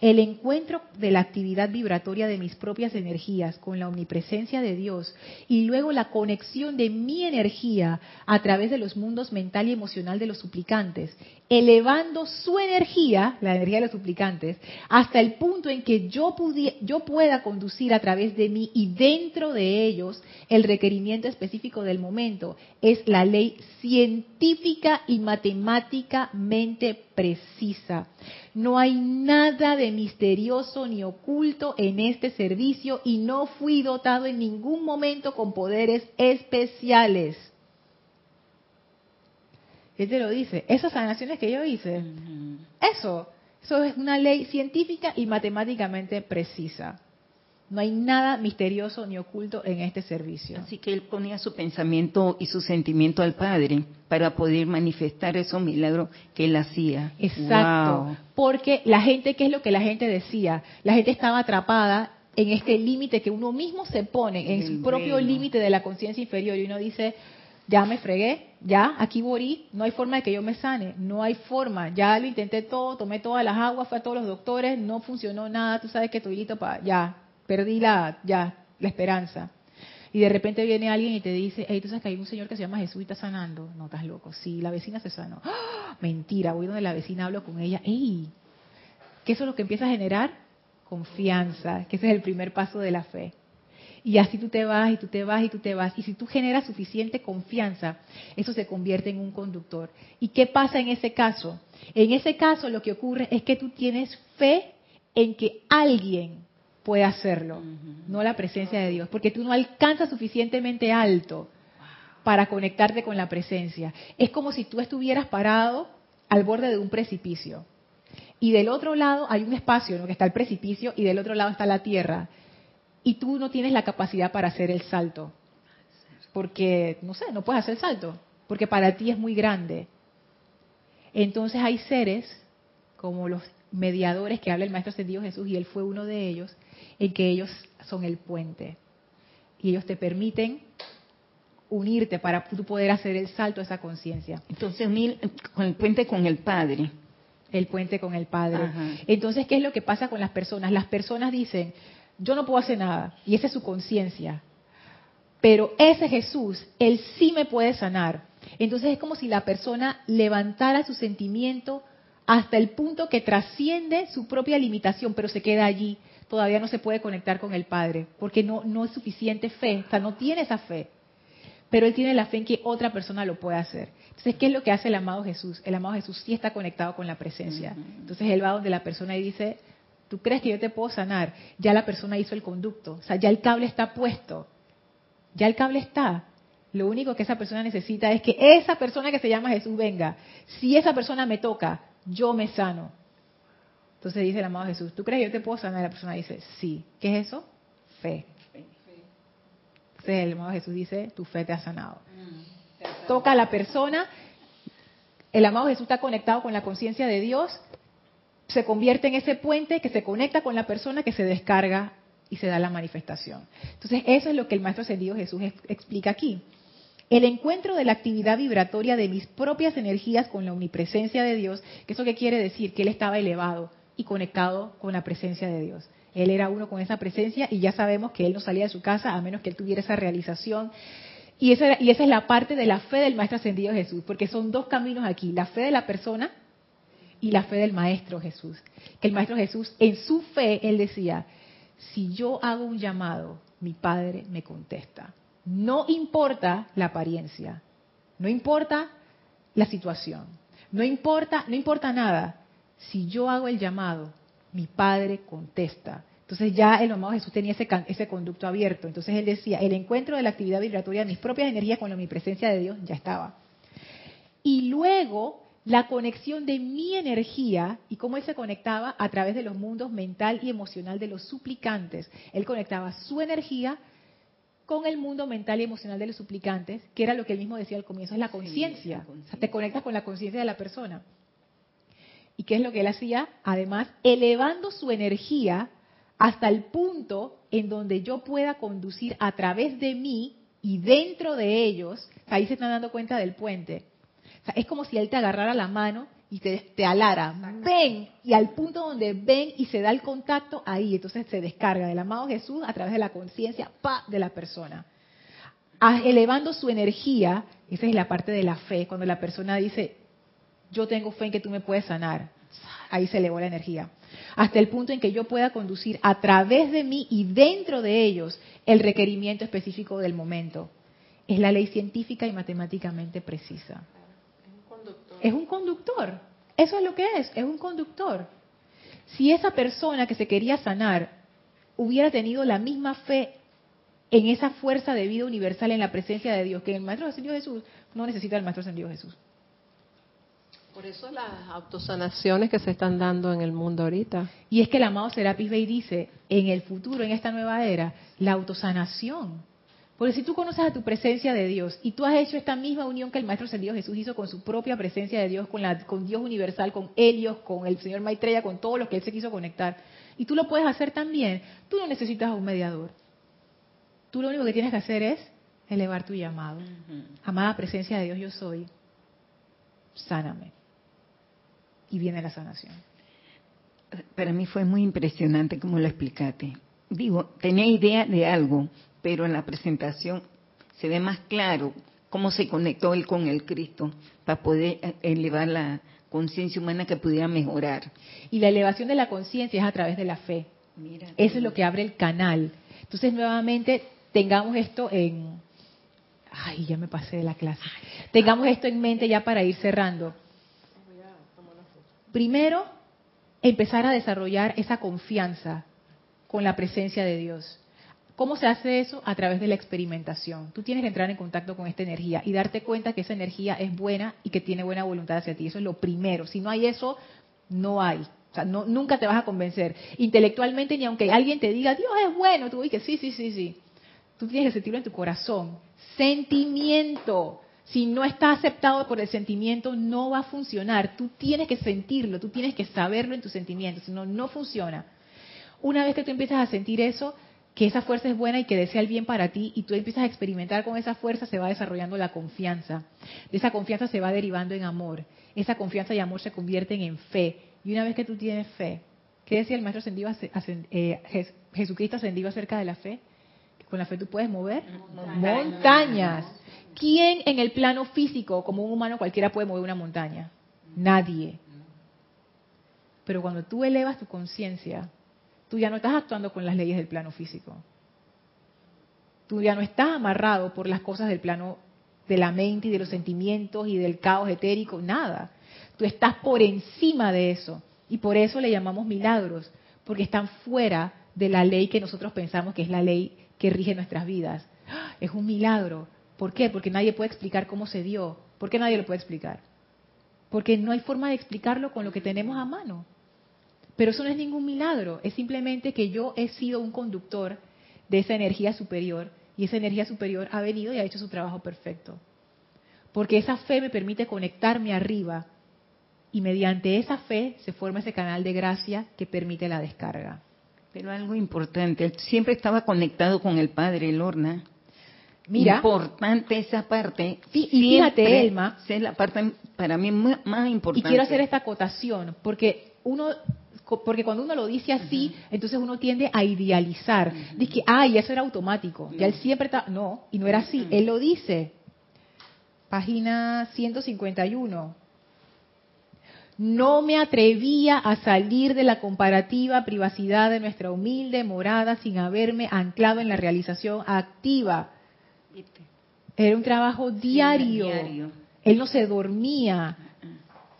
El encuentro de la actividad vibratoria de mis propias energías con la omnipresencia de Dios y luego la conexión de mi energía a través de los mundos mental y emocional de los suplicantes, elevando su energía, la energía de los suplicantes, hasta el punto en que yo, yo pueda conducir a través de mí y dentro de ellos el requerimiento específico del momento, es la ley científica y matemáticamente precisa. No hay nada de misterioso ni oculto en este servicio y no fui dotado en ningún momento con poderes especiales. ¿Qué te lo dice? Esas sanaciones que yo hice, eso, eso es una ley científica y matemáticamente precisa. No hay nada misterioso ni oculto en este servicio. Así que él ponía su pensamiento y su sentimiento al Padre para poder manifestar esos milagros que él hacía. Exacto. Porque la gente, ¿qué es lo que la gente decía? La gente estaba atrapada en este límite que uno mismo se pone, en su propio límite de la conciencia inferior. Y uno dice, ya me fregué, ya aquí morí, no hay forma de que yo me sane, no hay forma, ya lo intenté todo, tomé todas las aguas, fui a todos los doctores, no funcionó nada, tú sabes que tu para, ya, perdí la, ya, la esperanza. Y de repente viene alguien y te dice, hey, tú sabes que hay un señor que se llama Jesús y está sanando. No, estás loco. Sí, la vecina se sanó. ¡Ah! Mentira, voy donde la vecina, hablo con ella. ¡Ey! ¿Qué eso es lo que empieza a generar? Confianza, que ese es el primer paso de la fe. Y así tú te vas y tú te vas y tú te vas. Y si tú generas suficiente confianza, eso se convierte en un conductor. ¿Y qué pasa en ese caso? En ese caso lo que ocurre es que tú tienes fe en que alguien puede hacerlo, no la presencia de Dios, porque tú no alcanzas suficientemente alto para conectarte con la presencia. Es como si tú estuvieras parado al borde de un precipicio y del otro lado hay un espacio en que está el precipicio y del otro lado está la tierra y tú no tienes la capacidad para hacer el salto, porque, no sé, no puedes hacer el salto, porque para ti es muy grande. Entonces hay seres como los mediadores que habla el Maestro Ascendido Jesús y él fue uno de ellos, en que ellos son el puente. Y ellos te permiten unirte para tú poder hacer el salto a esa conciencia. Entonces unir con el puente con el Padre. El puente con el Padre. Entonces, ¿qué es lo que pasa con las personas? Las personas dicen, yo no puedo hacer nada, y esa es su conciencia. Pero ese Jesús, Él sí me puede sanar. Entonces es como si la persona levantara su sentimiento hasta el punto que trasciende su propia limitación, pero se queda allí todavía no se puede conectar con el Padre, porque no, no es suficiente fe, o sea, no tiene esa fe. Pero él tiene la fe en que otra persona lo puede hacer. Entonces, ¿qué es lo que hace el amado Jesús? El amado Jesús sí está conectado con la presencia. Entonces, él va donde la persona y dice, ¿tú crees que yo te puedo sanar? Ya la persona hizo el conducto, o sea, ya el cable está puesto, ya el cable está. Lo único que esa persona necesita es que esa persona que se llama Jesús venga. Si esa persona me toca, yo me sano. Entonces dice el amado Jesús, ¿tú crees que yo te puedo sanar? La persona dice, sí. ¿Qué es eso? Fe. Entonces el amado Jesús dice, tu fe te ha sanado. Mm, Toca a la persona, el amado Jesús está conectado con la conciencia de Dios, se convierte en ese puente que se conecta con la persona que se descarga y se da la manifestación. Entonces eso es lo que el Maestro Ascendido Jesús explica aquí. El encuentro de la actividad vibratoria de mis propias energías con la omnipresencia de Dios, que eso qué quiere decir que él estaba elevado, y conectado con la presencia de Dios. Él era uno con esa presencia y ya sabemos que él no salía de su casa a menos que él tuviera esa realización. Y esa, y esa es la parte de la fe del Maestro Ascendido Jesús, porque son dos caminos aquí, la fe de la persona y la fe del Maestro Jesús. Que el Maestro Jesús, en su fe, él decía, si yo hago un llamado, mi Padre me contesta. No importa la apariencia, no importa la situación, no importa, no importa nada. Si yo hago el llamado, mi Padre contesta. Entonces ya el amado Jesús tenía ese, ese conducto abierto. Entonces él decía, el encuentro de la actividad vibratoria de mis propias energías con la omnipresencia de Dios ya estaba. Y luego la conexión de mi energía y cómo él se conectaba a través de los mundos mental y emocional de los suplicantes. Él conectaba su energía con el mundo mental y emocional de los suplicantes, que era lo que él mismo decía al comienzo, es la conciencia. o sea, te conectas con la conciencia de la persona. ¿Y qué es lo que él hacía? Además, elevando su energía hasta el punto en donde yo pueda conducir a través de mí y dentro de ellos, ahí se están dando cuenta del puente, es como si él te agarrara la mano y te, alara, ven, y al punto donde ven y se da el contacto, ahí entonces se descarga del amado Jesús a través de la conciencia pa de la persona. Ah, elevando su energía, esa es la parte de la fe, cuando la persona dice, yo tengo fe en que tú me puedes sanar, ahí se elevó la energía. Hasta el punto en que yo pueda conducir a través de mí y dentro de ellos el requerimiento específico del momento. Es la ley científica y matemáticamente precisa es un conductor. Eso es lo que es, es un conductor. Si esa persona que se quería sanar hubiera tenido la misma fe en esa fuerza de vida universal en la presencia de Dios, que el Maestro Ascendido Jesús no necesita el Maestro Ascendido Jesús. Por eso las autosanaciones que se están dando en el mundo ahorita. Y es que el amado Serapis Bey dice, en el futuro, en esta nueva era, la autosanación porque si tú conoces a tu presencia de Dios y tú has hecho esta misma unión que el Maestro Ascendido Jesús hizo con su propia presencia de Dios, con, la, con Dios universal, con Helios, con el Señor Maitreya, con todos los que Él se quiso conectar, y tú lo puedes hacer también, tú no necesitas a un mediador. Tú lo único que tienes que hacer es elevar tu llamado. Amada presencia de Dios, yo soy. Sáname. Y viene la sanación. Para mí fue muy impresionante como lo explicaste. Digo, tenía idea de algo, pero en la presentación se ve más claro cómo se conectó él con el Cristo para poder eh, elevar la conciencia humana que pudiera mejorar. Y la elevación de la conciencia es a través de la fe. Eso es lo que abre el canal. Entonces, nuevamente, tengamos esto en... Ay, ya me pasé de la clase. Tengamos esto en mente ya para ir cerrando. Primero, empezar a desarrollar esa confianza con la presencia de Dios. ¿Cómo se hace eso? A través de la experimentación. Tú tienes que entrar en contacto con esta energía y darte cuenta que esa energía es buena y que tiene buena voluntad hacia ti. Eso es lo primero. Si no hay eso, no hay. O sea, nunca te vas a convencer. Intelectualmente, ni aunque alguien te diga, Dios es bueno, tú dices, sí, sí, sí, sí. Tú tienes que sentirlo en tu corazón. Sentimiento. Si no está aceptado por el sentimiento, no va a funcionar. Tú tienes que sentirlo, tú tienes que saberlo en tus sentimientos, si no, no funciona. Una vez que tú empiezas a sentir eso, que esa fuerza es buena y que desea el bien para ti y tú empiezas a experimentar con esa fuerza, se va desarrollando la confianza. De esa confianza se va derivando en amor. Esa confianza y amor se convierten en fe. Y una vez que tú tienes fe, ¿qué decía el maestro ascendido, eh, Jesucristo ascendido acerca de la fe? Con la fe tú puedes mover montañas. ¿Quién en el plano físico, como un humano cualquiera, puede mover una montaña? Nadie. Pero cuando tú elevas tu conciencia, tú ya no estás actuando con las leyes del plano físico. Tú ya no estás amarrado por las cosas del plano de la mente y de los sentimientos y del caos etérico, nada. Tú estás por encima de eso. Y por eso le llamamos milagros, porque están fuera de la ley que nosotros pensamos que es la ley que rige nuestras vidas. ¡Ah! Es un milagro. ¿Por qué? Porque nadie puede explicar cómo se dio. ¿Por qué nadie lo puede explicar? Porque no hay forma de explicarlo con lo que tenemos a mano. Pero eso no es ningún milagro, es simplemente que yo he sido un conductor de esa energía superior y esa energía superior ha venido y ha hecho su trabajo perfecto. Porque esa fe me permite conectarme arriba y mediante esa fe se forma ese canal de gracia que permite la descarga. Pero algo importante, siempre estaba conectado con el Padre Lorna. Mira, importante esa parte. y fíjate, Elma, es la parte para mí más importante. Y quiero hacer esta acotación, porque uno porque cuando uno lo dice así, entonces uno tiende a idealizar. Dice que, ay, eso era automático. Ya él siempre está. No, y no era así. Él lo dice. Página 151. No me atrevía a salir de la comparativa privacidad de nuestra humilde morada sin haberme anclado en la realización activa. Era un trabajo diario. diario. Él no se dormía,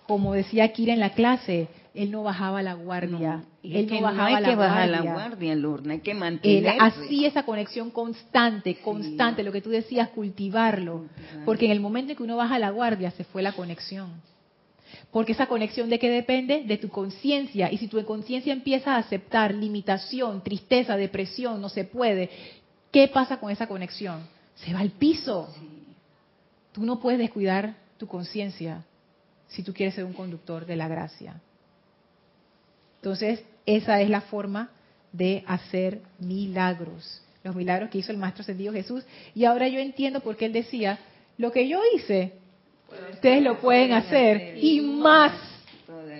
como decía Kira en la clase. Él no bajaba la guardia. No, él no bajaba hay la que bajar guardia. la guardia, Lorna, hay que Él mantenerse. así esa conexión constante, constante, lo que tú decías, cultivarlo. Porque en el momento en que uno baja la guardia, se fue la conexión. Porque esa conexión de qué depende? De tu conciencia. Y si tu conciencia empieza a aceptar limitación, tristeza, depresión, no se puede, ¿qué pasa con esa conexión? Se va al piso. Tú no puedes descuidar tu conciencia si tú quieres ser un conductor de la gracia. Entonces, esa es la forma de hacer milagros. Los milagros que hizo el Maestro Ascendido Jesús. Y ahora yo entiendo por qué él decía, lo que yo hice, ustedes lo pueden hacer. Y más,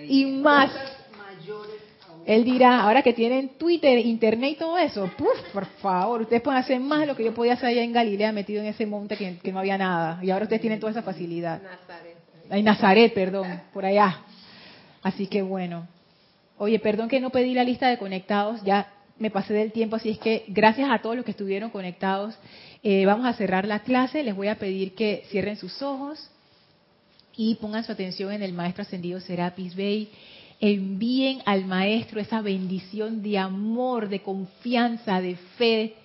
y más. Él dirá, ahora que tienen Twitter, Internet y todo eso, puf, por favor, ustedes pueden hacer más de lo que yo podía hacer allá en Galilea metido en ese monte que, que no había nada. Y ahora ustedes tienen toda esa facilidad. Ay, Nazaret, perdón, por allá. Así que bueno. Oye, perdón que no pedí la lista de conectados, ya me pasé del tiempo, así es que gracias a todos los que estuvieron conectados. Eh, vamos a cerrar la clase, les voy a pedir que cierren sus ojos y pongan su atención en el Maestro Ascendido Serapis Bey. Envíen al Maestro esa bendición de amor, de confianza, de fe,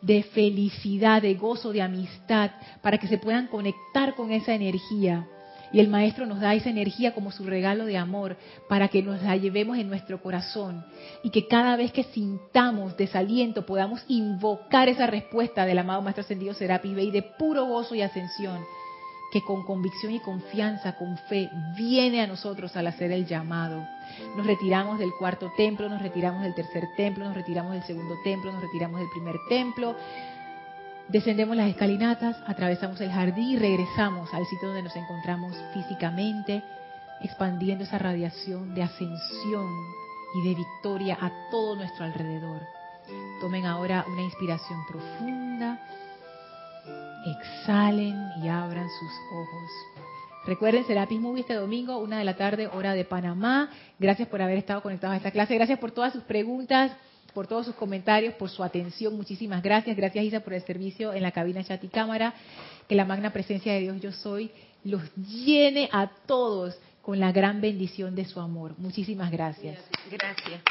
de felicidad, de gozo, de amistad, para que se puedan conectar con esa energía. Y el Maestro nos da esa energía como su regalo de amor para que nos la llevemos en nuestro corazón y que cada vez que sintamos desaliento podamos invocar esa respuesta del amado Maestro Ascendido Serapis Bey de puro gozo y ascensión que con convicción y confianza, con fe, viene a nosotros al hacer el llamado. Nos retiramos del cuarto templo, nos retiramos del tercer templo, nos retiramos del segundo templo, nos retiramos del primer templo, Descendemos las escalinatas, atravesamos el jardín y regresamos al sitio donde nos encontramos físicamente, expandiendo esa radiación de ascensión y de victoria a todo nuestro alrededor. Tomen ahora una inspiración profunda, exhalen y abran sus ojos. Recuerden, Serapis Movie este domingo, una de la tarde, hora de Panamá. Gracias por haber estado conectados a esta clase. Gracias por todas sus preguntas, por todos sus comentarios, por su atención. Muchísimas gracias. Gracias, Isa, por el servicio en la cabina chat y cámara. Que la magna presencia de Dios yo soy los llene a todos con la gran bendición de su amor. Muchísimas gracias. Gracias.